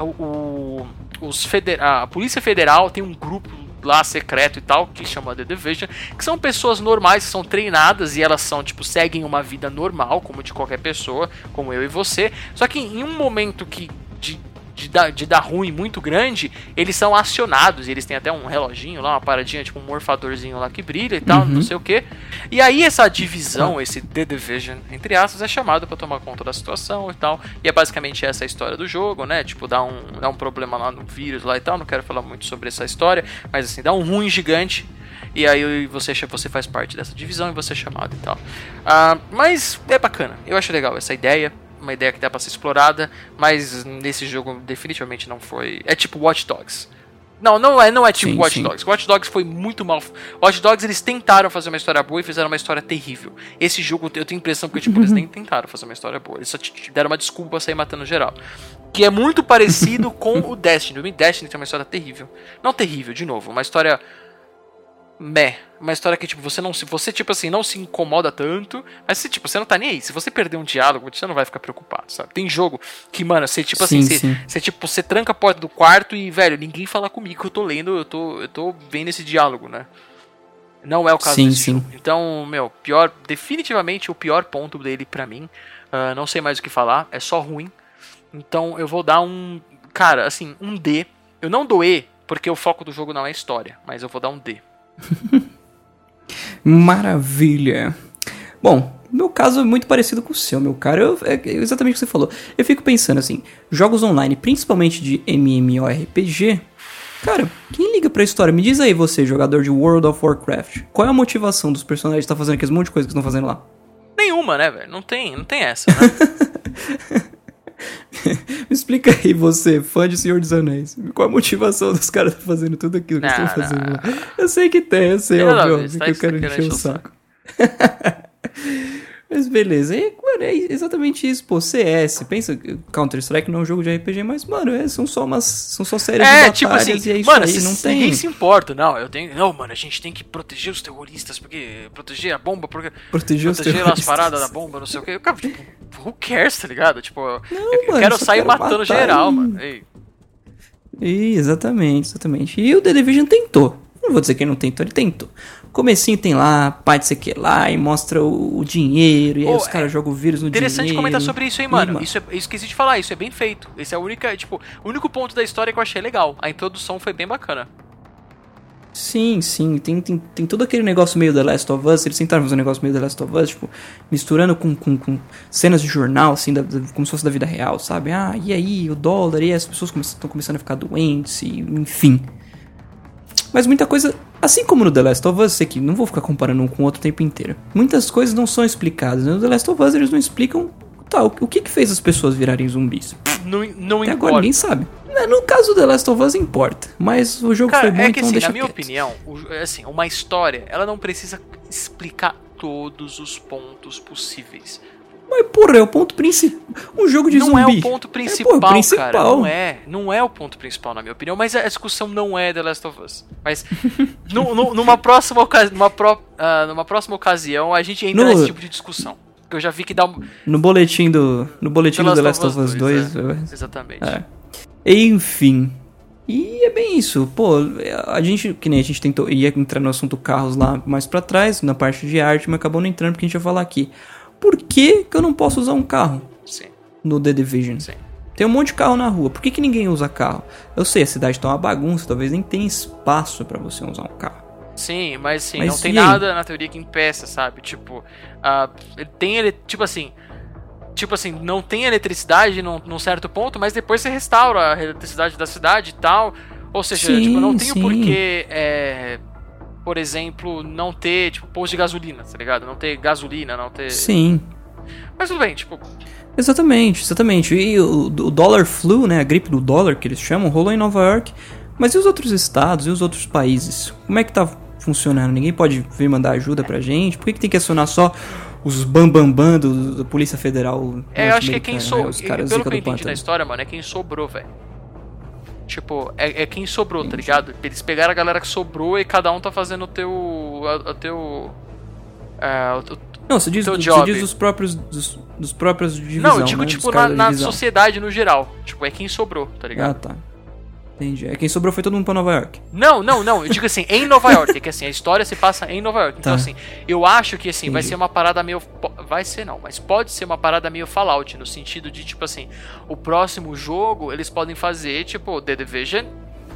o- os feder- a Polícia Federal tem um grupo lá secreto e tal que chama The Division, que são pessoas normais que são treinadas e elas são tipo seguem uma vida normal como de qualquer pessoa, como eu e você. Só que em um momento que de de dar, de dar ruim muito grande, eles são acionados. E eles têm até um reloginho lá, uma paradinha, tipo um morfadorzinho lá que brilha e tal, Uhum. não sei o que. E aí essa divisão, esse The Division, entre aspas, é chamado pra tomar conta da situação e tal. E é basicamente essa a história do jogo, né? Tipo, dá um, dá um problema lá no vírus lá e tal. Não quero falar muito sobre essa história, mas assim, dá um ruim gigante. E aí você, você faz parte dessa divisão e você é chamado e tal. Ah, mas é bacana, eu acho legal essa ideia. Uma ideia que dá pra ser explorada, mas nesse jogo definitivamente não foi. É tipo Watch Dogs. Não, não é, não é tipo Sim, Watch sim. Dogs. Watch Dogs foi muito mal. Watch Dogs eles tentaram fazer uma história boa e fizeram uma história terrível. Esse jogo eu tenho a impressão que tipo, eles nem tentaram fazer uma história boa. Eles só te deram uma desculpa pra sair matando geral. Que é muito parecido [LAUGHS] com o Destiny. O Destiny tem uma história terrível. Não terrível, de novo, uma história meh. Uma história que, tipo, você não se. Você, tipo assim, não se incomoda tanto. Mas se, tipo, você não tá nem aí. Se você perder um diálogo, você não vai ficar preocupado, sabe? Tem jogo que, mano, você, tipo assim, Sim, você, sim. você, tipo, você tranca a porta do quarto e, velho, ninguém fala comigo que eu tô lendo, eu tô, eu tô vendo esse diálogo, né? Não é o caso Sim, desse sim. jogo. Então, meu, pior, definitivamente o pior ponto dele pra mim. ah, não sei mais o que falar, é só ruim. Então eu vou dar um. Cara, assim, um D. Eu não dou E, porque o foco do jogo não é história, mas eu vou dar um D. [LAUGHS] Maravilha. Bom, meu caso é muito parecido com o seu, meu cara. Eu- é exatamente o que você falou. Eu fico pensando assim, jogos online, principalmente de MMORPG. Cara, quem liga pra história? Me diz aí você, jogador de World of Warcraft. Qual é a motivação dos personagens que tá fazendo aqueles monte de coisa que estão fazendo lá? Nenhuma, né, velho? Não tem, não tem essa, né? [LAUGHS] [LAUGHS] Me explica aí você, fã de Senhor dos Anéis. Qual a motivação dos caras tá fazendo tudo aquilo que Não, estão não, fazendo lá? Eu sei que tem, eu sei, a óbvio, ver, óbvio tá que eu quero querendo encher o encher o saco. [LAUGHS] Mas beleza, e, mano, é exatamente isso, pô, CS, pensa, Counter-Strike não é um jogo de RPG, mas, mano, é, são só umas, são só séries de É, batalhas tipo assim, e é isso mano, aí, se- não tem... ninguém se importa. Não, eu tenho. Não, mano, a gente tem que proteger os terroristas, porque. Proteger a bomba, porque. Proteger os proteger as paradas da bomba, não sei o que. Cara, tipo, who cares, tá ligado? Tipo, eu, eu mano, quero só sair quero matando geral, e- mano. Ei, Ih, exatamente, exatamente. E o The Division tentou. Não vou dizer que ele não tentou, ele tentou. Comecinho tem lá, pai de sei que lá, e mostra o, o dinheiro, e aí os caras é jogam o vírus no Interessante dinheiro. comentar sobre isso, hein, E, mano. Isso é, esqueci de falar, isso é bem feito. Esse é a única, tipo, o único ponto da história que eu achei legal. A introdução foi bem bacana. Sim, sim, tem, tem, tem todo aquele negócio meio The Last of Us, eles tentaram fazer um negócio meio The Last of Us, tipo, misturando com, com, com cenas de jornal, assim, da- da- como se fosse da vida real, sabe? Ah, e aí, o dólar, e as pessoas estão começando a ficar doentes, e, enfim. Mas muita coisa, assim como no The Last of Us, sei que não vou ficar comparando um com o outro o tempo inteiro. Muitas coisas não são explicadas. No The Last of Us eles não explicam tá, o, que que fez as pessoas virarem zumbis. Não, não Até agora importa. ninguém sabe. É, No caso do The Last of Us importa, mas o jogo Cara, foi bom, é que então assim, na minha quieto. opinião, é assim, uma história, ela não precisa explicar todos os pontos possíveis. Mas, porra, é o ponto principal. Um jogo de não zumbi. é o ponto principal, porra, principal. cara. Não é. Não é o ponto principal, na minha opinião. Mas a discussão não é The Last of Us. Mas [LAUGHS] nu- nu- numa, próxima numa, pro- ah, numa próxima ocasião a gente entra No- nesse tipo de discussão. Porque eu já vi que dá um. No boletim do. No boletim do The Last of Us 2. é. eu- Exatamente. É. Enfim. E é bem isso. Pô, a gente, que nem a gente tentou, ia entrar no assunto carros lá mais pra trás, na parte de arte, mas acabou não entrando porque a gente ia falar aqui. Por que, que eu não posso usar um carro Sim, no The Division? sim. Tem um monte de carro na rua. Por que, que ninguém usa carro? Eu sei, a cidade tá uma bagunça, talvez nem tenha espaço pra você usar um carro. Sim, mas assim, Mas não tem aí? nada na teoria que impeça, sabe? Tipo, ele tem ele. Tipo assim. Tipo assim, não tem eletricidade num, num certo ponto, mas depois você restaura a eletricidade da cidade e tal. Ou seja, Sim, tipo, não tem o porquê, é, por exemplo, não ter, tipo, posto de gasolina, tá ligado? Não ter gasolina, não ter. Sim. Mas tudo bem, tipo, Exatamente, exatamente. E o, o dólar flu, né, a gripe do dólar que eles chamam, rolou em Nova York. Mas e os outros estados e os outros países? Como é que tá funcionando? Ninguém pode vir mandar ajuda pra gente? Por que, que tem que acionar só os bambambam bam, bam do, da Polícia Federal? É, eu acho que é quem sobrou. né, Os caras pelo que eu entendi da história, mano, é quem sobrou, velho. Tipo, é, é quem sobrou, tá ligado? Eles pegaram a galera que sobrou e cada um tá fazendo o teu. o teu. É, o- o- Não, você diz, você diz dos próprios dos, dos próprios divisão, não, eu digo, né, tipo, na, na sociedade no geral. Tipo, é quem sobrou, tá Ah, ligado? tá. Entendi. É quem sobrou foi todo mundo pra Nova York. Não, não, não. Eu digo assim, em Nova York. É que assim, a história se passa em Nova York. Então, Tá. assim, eu acho que assim, vai Entendi. ser uma parada meio. vai ser não, mas pode ser uma parada meio Fallout, no sentido de, tipo assim, o próximo jogo eles podem fazer, tipo, The Division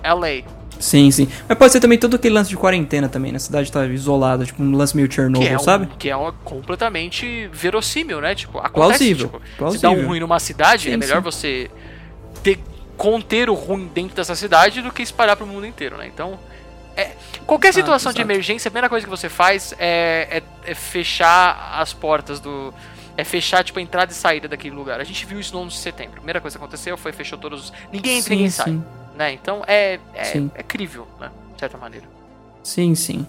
LA. Sim, sim. Mas pode ser também todo aquele lance de quarentena também, né? A cidade tá isolada, tipo um lance meio Chernobyl, que é um, sabe? Que é uma, completamente verossímil, né? Tipo, acontece, plausível, tipo, plausível. se dá um ruim numa cidade, Sim, é melhor sim. você ter, conter o ruim dentro dessa cidade do que espalhar pro mundo inteiro, né? Então, é, qualquer situação de emergência, a primeira coisa que você faz é, é, é fechar as portas do... É fechar, tipo, a entrada e saída daquele lugar. A gente viu isso no 11 de setembro. A primeira coisa que aconteceu foi fechou todos os... Ninguém entra, Sim, ninguém sai. sim. Né? Então, é, é, é crível, né? De certa maneira. Sim, sim.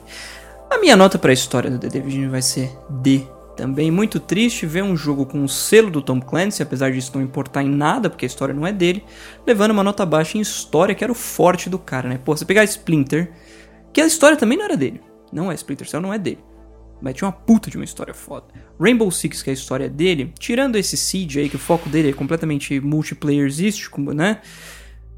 A minha nota pra história do The Division vai ser D. Também muito triste ver um jogo com o selo do Tom Clancy, apesar disso não importar em nada, porque a história não é dele, levando uma nota baixa em história, que era o forte do cara, né? Pô, você pegar Splinter, que a história também não era dele. Não é Splinter Cell, não é dele. Mas tinha uma puta de uma história foda. Rainbow Six, que é a história dele, tirando esse Siege aí, que o foco dele é completamente multiplayerístico, né?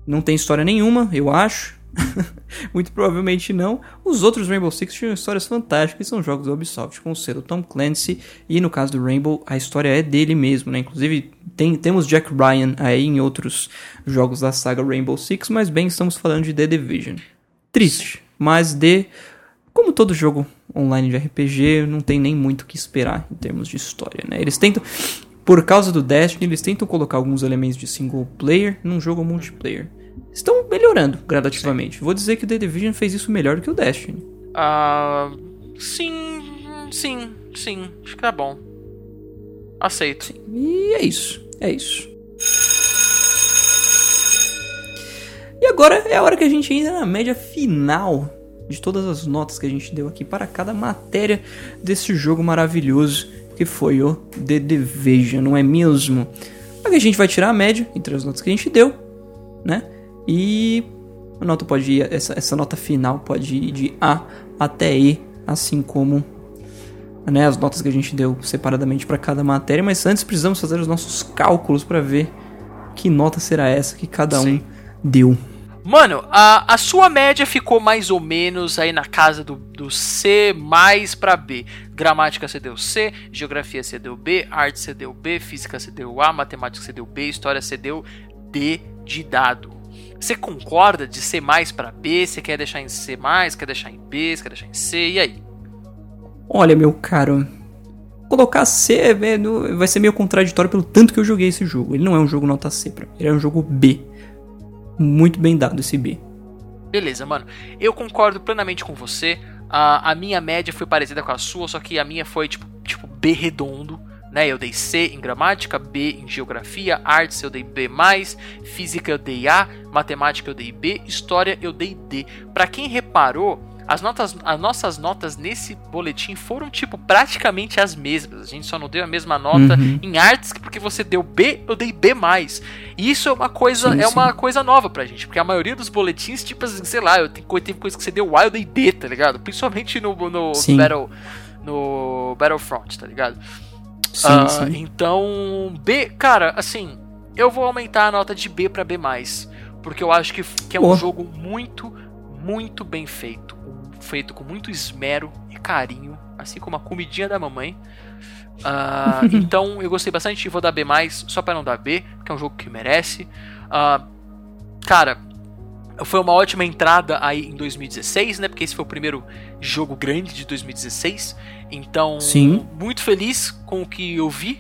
Não tem história nenhuma, eu acho. [LAUGHS] Muito provavelmente não. Os outros Rainbow Six tinham histórias fantásticas, são jogos da Ubisoft com o selo Tom Clancy. E no caso do Rainbow, a história é dele mesmo, né? Inclusive, tem, temos Jack Ryan aí em outros jogos da saga Rainbow Six, mas bem, estamos falando de The Division. Triste, mas de. Como todo jogo online de RPG, não tem nem muito o que esperar em termos de história, né? Eles tentam. Por causa do Destiny, eles tentam colocar alguns elementos de single player num jogo multiplayer. Estão melhorando gradativamente. Vou dizer que o The Division fez isso melhor que o Destiny. Ah, sim, sim, sim. Acho que tá bom. Aceito. E é isso. É isso. E agora é a hora que a gente entra na média final de todas as notas que a gente deu aqui para cada matéria desse jogo maravilhoso que foi o The Division, não é mesmo? Aqui a gente vai tirar a média entre as notas que a gente deu, né? E a nota pode ir, essa, essa nota final pode ir de A até E, assim como né, as notas que a gente deu separadamente para cada matéria, mas antes precisamos fazer os nossos cálculos para ver que nota será essa que cada Sim. um deu. Mano, a, a sua média ficou mais ou menos aí na casa do, do C mais pra B. Gramática você deu C, Geografia você deu B, Arte você deu B, Física você deu A, Matemática você deu B, História você deu D de dado. Você concorda de C mais pra B? Você quer deixar em C mais? Quer deixar em B? Você quer deixar em C? E aí? Olha, meu caro, colocar C é- vai ser meio contraditório pelo tanto que eu joguei esse jogo. Ele não é um jogo nota C pra mim, ele é um jogo B. Muito bem dado esse B. Beleza, mano. Eu concordo plenamente com você. A, a minha média foi parecida com a sua, só que a minha foi tipo, tipo B redondo. Né? Eu dei C em gramática, B em geografia, artes eu dei B+, física eu dei A, matemática eu dei B, história eu dei D. Pra quem reparou, as, notas, as nossas notas nesse boletim foram tipo praticamente as mesmas. A gente só não deu a mesma nota Uhum. em artes porque você deu B, eu dei B+. E isso é uma coisa, Sim, é sim. uma coisa nova pra gente, porque a maioria dos boletins, tipo, assim, sei lá, eu tenho, teve coisa que você deu A, eu dei D, tá ligado? Principalmente no, no Sim. Battle no Battlefront, tá ligado? Sim, Ah, sim. Então, B, cara, assim, eu vou aumentar a nota de B pra B+, porque eu acho que, que é um jogo muito, muito bem feito, feito com muito esmero e carinho, assim como a comidinha da mamãe. Ah, [LAUGHS] então, eu gostei bastante e vou dar B+, só pra não dar B, porque é um jogo que merece. Ah, cara, foi uma ótima entrada aí em 2016, né? Porque esse foi o primeiro jogo grande de 2016. Então, Sim. muito feliz com o que eu vi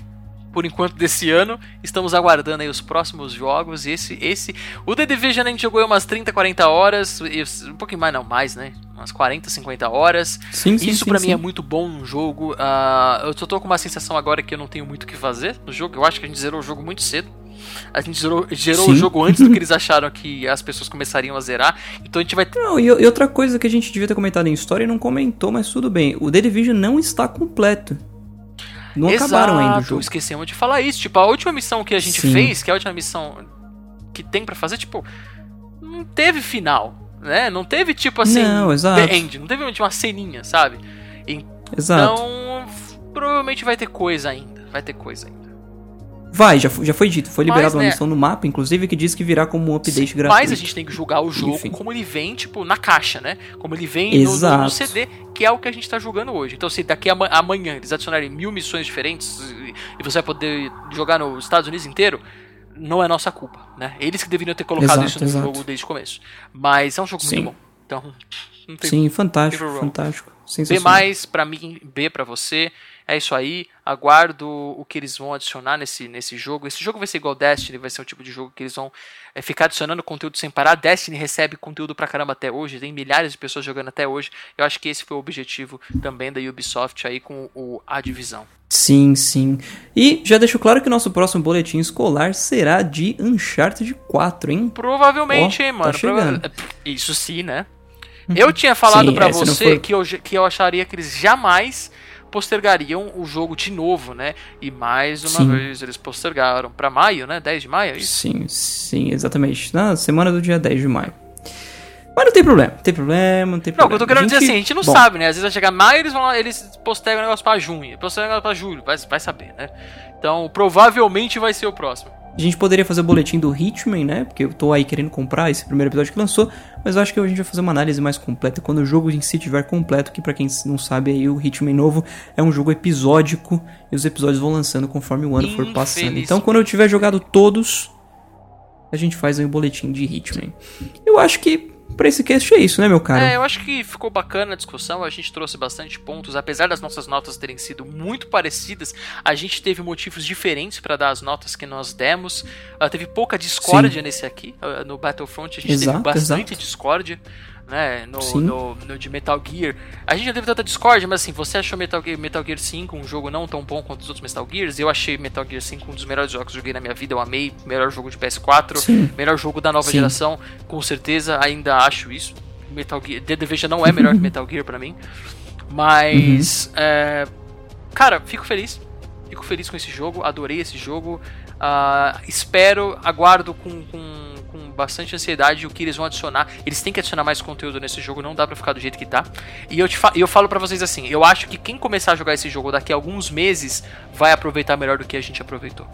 por enquanto desse ano. Estamos aguardando aí os próximos jogos. Esse, esse, o The Division a gente jogou umas 30, 40 horas, um pouquinho mais não, mais, né? Umas 40, 50 horas. Sim, sim, Isso sim. mim é muito bom no jogo. Ah, eu só tô com uma sensação agora que eu não tenho muito o que fazer no jogo. Eu acho que a gente zerou o jogo muito cedo. A gente zerou, gerou o jogo antes do que eles [LAUGHS] acharam que as pessoas começariam a zerar. Então a gente vai. Não, e, e outra coisa que a gente devia ter comentado em história e não comentou, mas tudo bem. O The Division não está completo. Não acabaram ainda o jogo. Esquecemos de falar isso. Tipo, a última missão que a gente Sim. fez, que é a última missão que tem pra fazer, tipo, não teve final, né? Não teve tipo assim, Não, exato. the end, não teve tipo, uma ceninha, sabe? Exato. Então, f- provavelmente vai ter coisa ainda, vai ter coisa ainda. Vai, já, foi- já foi dito. Foi liberado Mas, uma né? missão no mapa, inclusive, que diz que virá como um update gratuito. Mas a gente tem que julgar o jogo Enfim. como ele vem, tipo, na caixa, né? Como ele vem no- no. CD, que é o que a gente tá jogando hoje. Então, se daqui a ama- amanhã eles adicionarem mil missões diferentes e, você vai poder jogar nos Estados Unidos inteiro, não é nossa culpa, né? Eles que deveriam ter colocado Exato, isso no exato. jogo desde o começo. Mas é um jogo Sim. muito bom. Então, não tem Sim, fantástico, fantástico. B mais pra mim, B pra você. É isso aí. Aguardo o que eles vão adicionar nesse, nesse jogo. Esse jogo vai ser igual Destiny, vai ser o tipo de jogo que eles vão é, ficar adicionando conteúdo sem parar. Destiny recebe conteúdo pra caramba até hoje, tem milhares de pessoas jogando até hoje. Eu acho que esse foi o objetivo também da Ubisoft aí com o A Divisão. Sim, sim. E já deixo claro que o nosso próximo boletim escolar será de Uncharted 4, hein? Provavelmente, Ó, hein, tá mano. chegando. Prova- Isso sim, né? Eu tinha falado pra é, você for- que, eu, que eu acharia que eles jamais postergariam o jogo de novo, né? E mais uma Sim. vez eles postergaram pra maio, né? 10 de maio, é isso? Sim, sim, exatamente. Na semana do dia 10 de maio. Mas não tem problema, não tem problema, não tem Não, o problema. que eu tô querendo dizer assim, a gente não Bom, sabe, né? Às vezes vai chegar maio eles vão lá, eles postergam o negócio pra junho, postergam o negócio pra julho, vai, vai saber, né? Então, provavelmente vai ser o próximo. A gente poderia fazer o boletim do Hitman, né? Porque eu tô aí querendo comprar esse primeiro episódio que lançou, mas eu acho que a gente vai fazer uma análise mais completa quando o jogo em si estiver completo, que pra quem não sabe aí, o Hitman novo é um jogo episódico e os episódios vão lançando conforme o ano for passando. Então, quando eu tiver jogado todos, a gente faz aí o boletim de Hitman. Eu acho que pra esse cast é isso, né, meu cara? É, eu acho que ficou bacana a discussão, a gente trouxe bastante pontos, apesar das nossas notas terem sido muito parecidas, a gente teve motivos diferentes pra dar as notas que nós demos. Ah, teve pouca discórdia nesse aqui, ah, no Battlefront a gente Exato, teve bastante exato. discórdia. Né, no, no, no de Metal Gear. A gente não teve tanta discórdia, mas assim, você achou Metal Gear, Metal Gear 5 um jogo não tão bom quanto os outros Metal Gears? Eu achei Metal Gear 5 um dos melhores jogos que eu joguei na minha vida, eu amei, melhor jogo de PS4, Sim. melhor jogo da nova Sim. geração, com certeza, ainda acho isso. Metal Gear, The Division não é melhor que Metal Gear pra mim. Mas, é, cara, fico feliz. Fico feliz com esse jogo, adorei esse jogo. Ah, espero, aguardo com, com bastante ansiedade o que eles vão adicionar. Eles têm que adicionar mais conteúdo nesse jogo, não dá pra ficar do jeito que tá. E eu, te fa- eu falo pra vocês assim: eu acho que quem começar a jogar esse jogo daqui a alguns meses vai aproveitar melhor do que a gente aproveitou.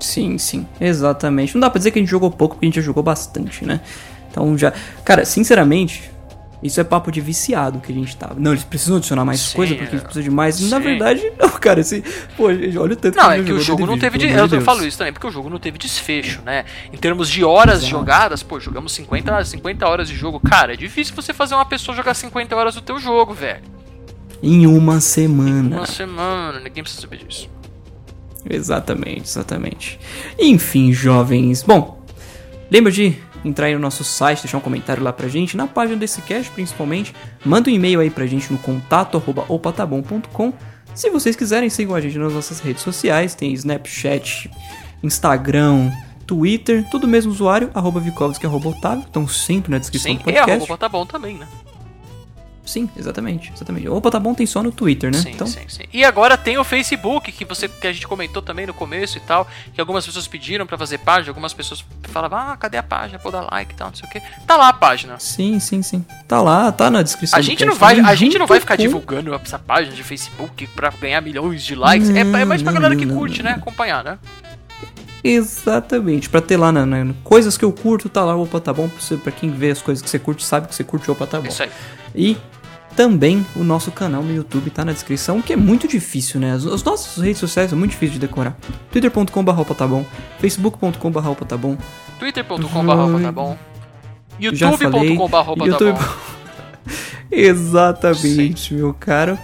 Sim, sim, exatamente. Não dá pra dizer que a gente jogou pouco, porque a gente já jogou bastante, né? Então já. Cara, sinceramente, isso é papo de viciado que a gente tava. Não, eles precisam adicionar mais Sim, coisa porque eles precisam de mais. Na Sim. verdade, [LAUGHS] não, cara, esse. Pô, gente, olha o tanto Não, a é que o jogo não teve. De, eu falo isso também, porque o jogo não teve desfecho, né? Em termos de horas Exato. jogadas, pô, jogamos 50, 50 horas de jogo. Cara, é difícil você fazer uma pessoa jogar 50 horas do teu jogo, velho. Em uma semana. Uma semana, ninguém precisa saber disso. Exatamente, exatamente. Enfim, jovens. Bom, lembra de entrar aí no nosso site, deixar um comentário lá pra gente, na página desse cast principalmente. Manda um e-mail aí pra gente no contato arroba opatabom.com. Se vocês quiserem, sigam a gente nas nossas redes sociais, tem Snapchat, Instagram, Twitter, tudo mesmo usuário, arroba Vikovski, arroba Otávio, estão sempre na descrição Sim, do e podcast. arroba tá bom também, né? Sim, exatamente, exatamente. Opa, tá bom, tem só no Twitter, né? Sim, então, sim, sim. E agora tem o Facebook, que você que a gente comentou também no começo e tal, que algumas pessoas pediram pra fazer página, algumas pessoas falavam, ah, cadê a página? Pô, dar like e tal, não sei o quê. Tá lá a página. sim, sim, sim. Tá lá, tá na descrição A gente, não vai, a gente não vai ficar com- divulgando essa página de Facebook pra ganhar milhões de likes. é, é mais pra Não, galera não, que não, curte, não. né? Acompanhar, né? Exatamente, pra ter lá na, na- coisas que eu curto, tá lá, opa, tá bom. Pra quem vê as coisas que você curte, sabe que você curte, opa, tá bom. Isso aí. E também o nosso canal no YouTube tá na descrição, que é muito difícil, né? As, as nossas redes sociais são muito difíceis de decorar. twitter.com.br tá bom, facebook.com.br tá bom. twitter.com.br tá bom. Youtube.com.br tá YouTube- [LAUGHS] bom. [LAUGHS] Exatamente, meu caro.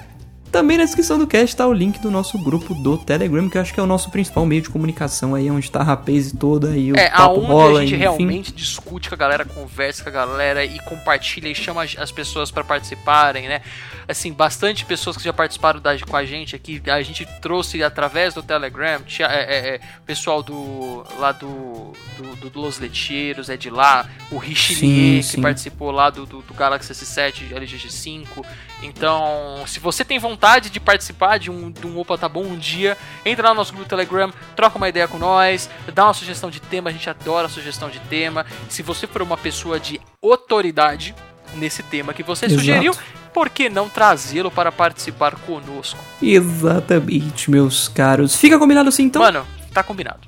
Também na descrição do cast tá o link do nosso grupo do Telegram, que eu acho que é o nosso principal meio de comunicação aí, onde tá a rapaz toda aí, o É, papo aonde rola, a gente enfim. realmente discute com a galera, conversa com a galera e compartilha e chama as pessoas pra participarem, né? Assim, bastante pessoas que já participaram da, com a gente aqui, a gente trouxe através do Telegram, tinha, é, é, é, pessoal do lá do, do, do Los Lecheiros, é de lá, o Richelieu, que participou lá do, do, do Galaxy S7, LGG5. Então, se você tem vontade de participar de um, de um Opa Tá Bom um dia, entra lá no nosso grupo do Telegram, troca uma ideia com nós, dá uma sugestão de tema, a gente adora sugestão de tema. Se você for uma pessoa de autoridade nesse tema que você Exato. sugeriu, por que não trazê-lo para participar conosco? Exatamente, meus caros. Fica combinado assim então? Mano, Tá combinado.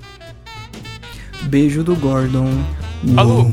Beijo do Gordon. Falou! Uou.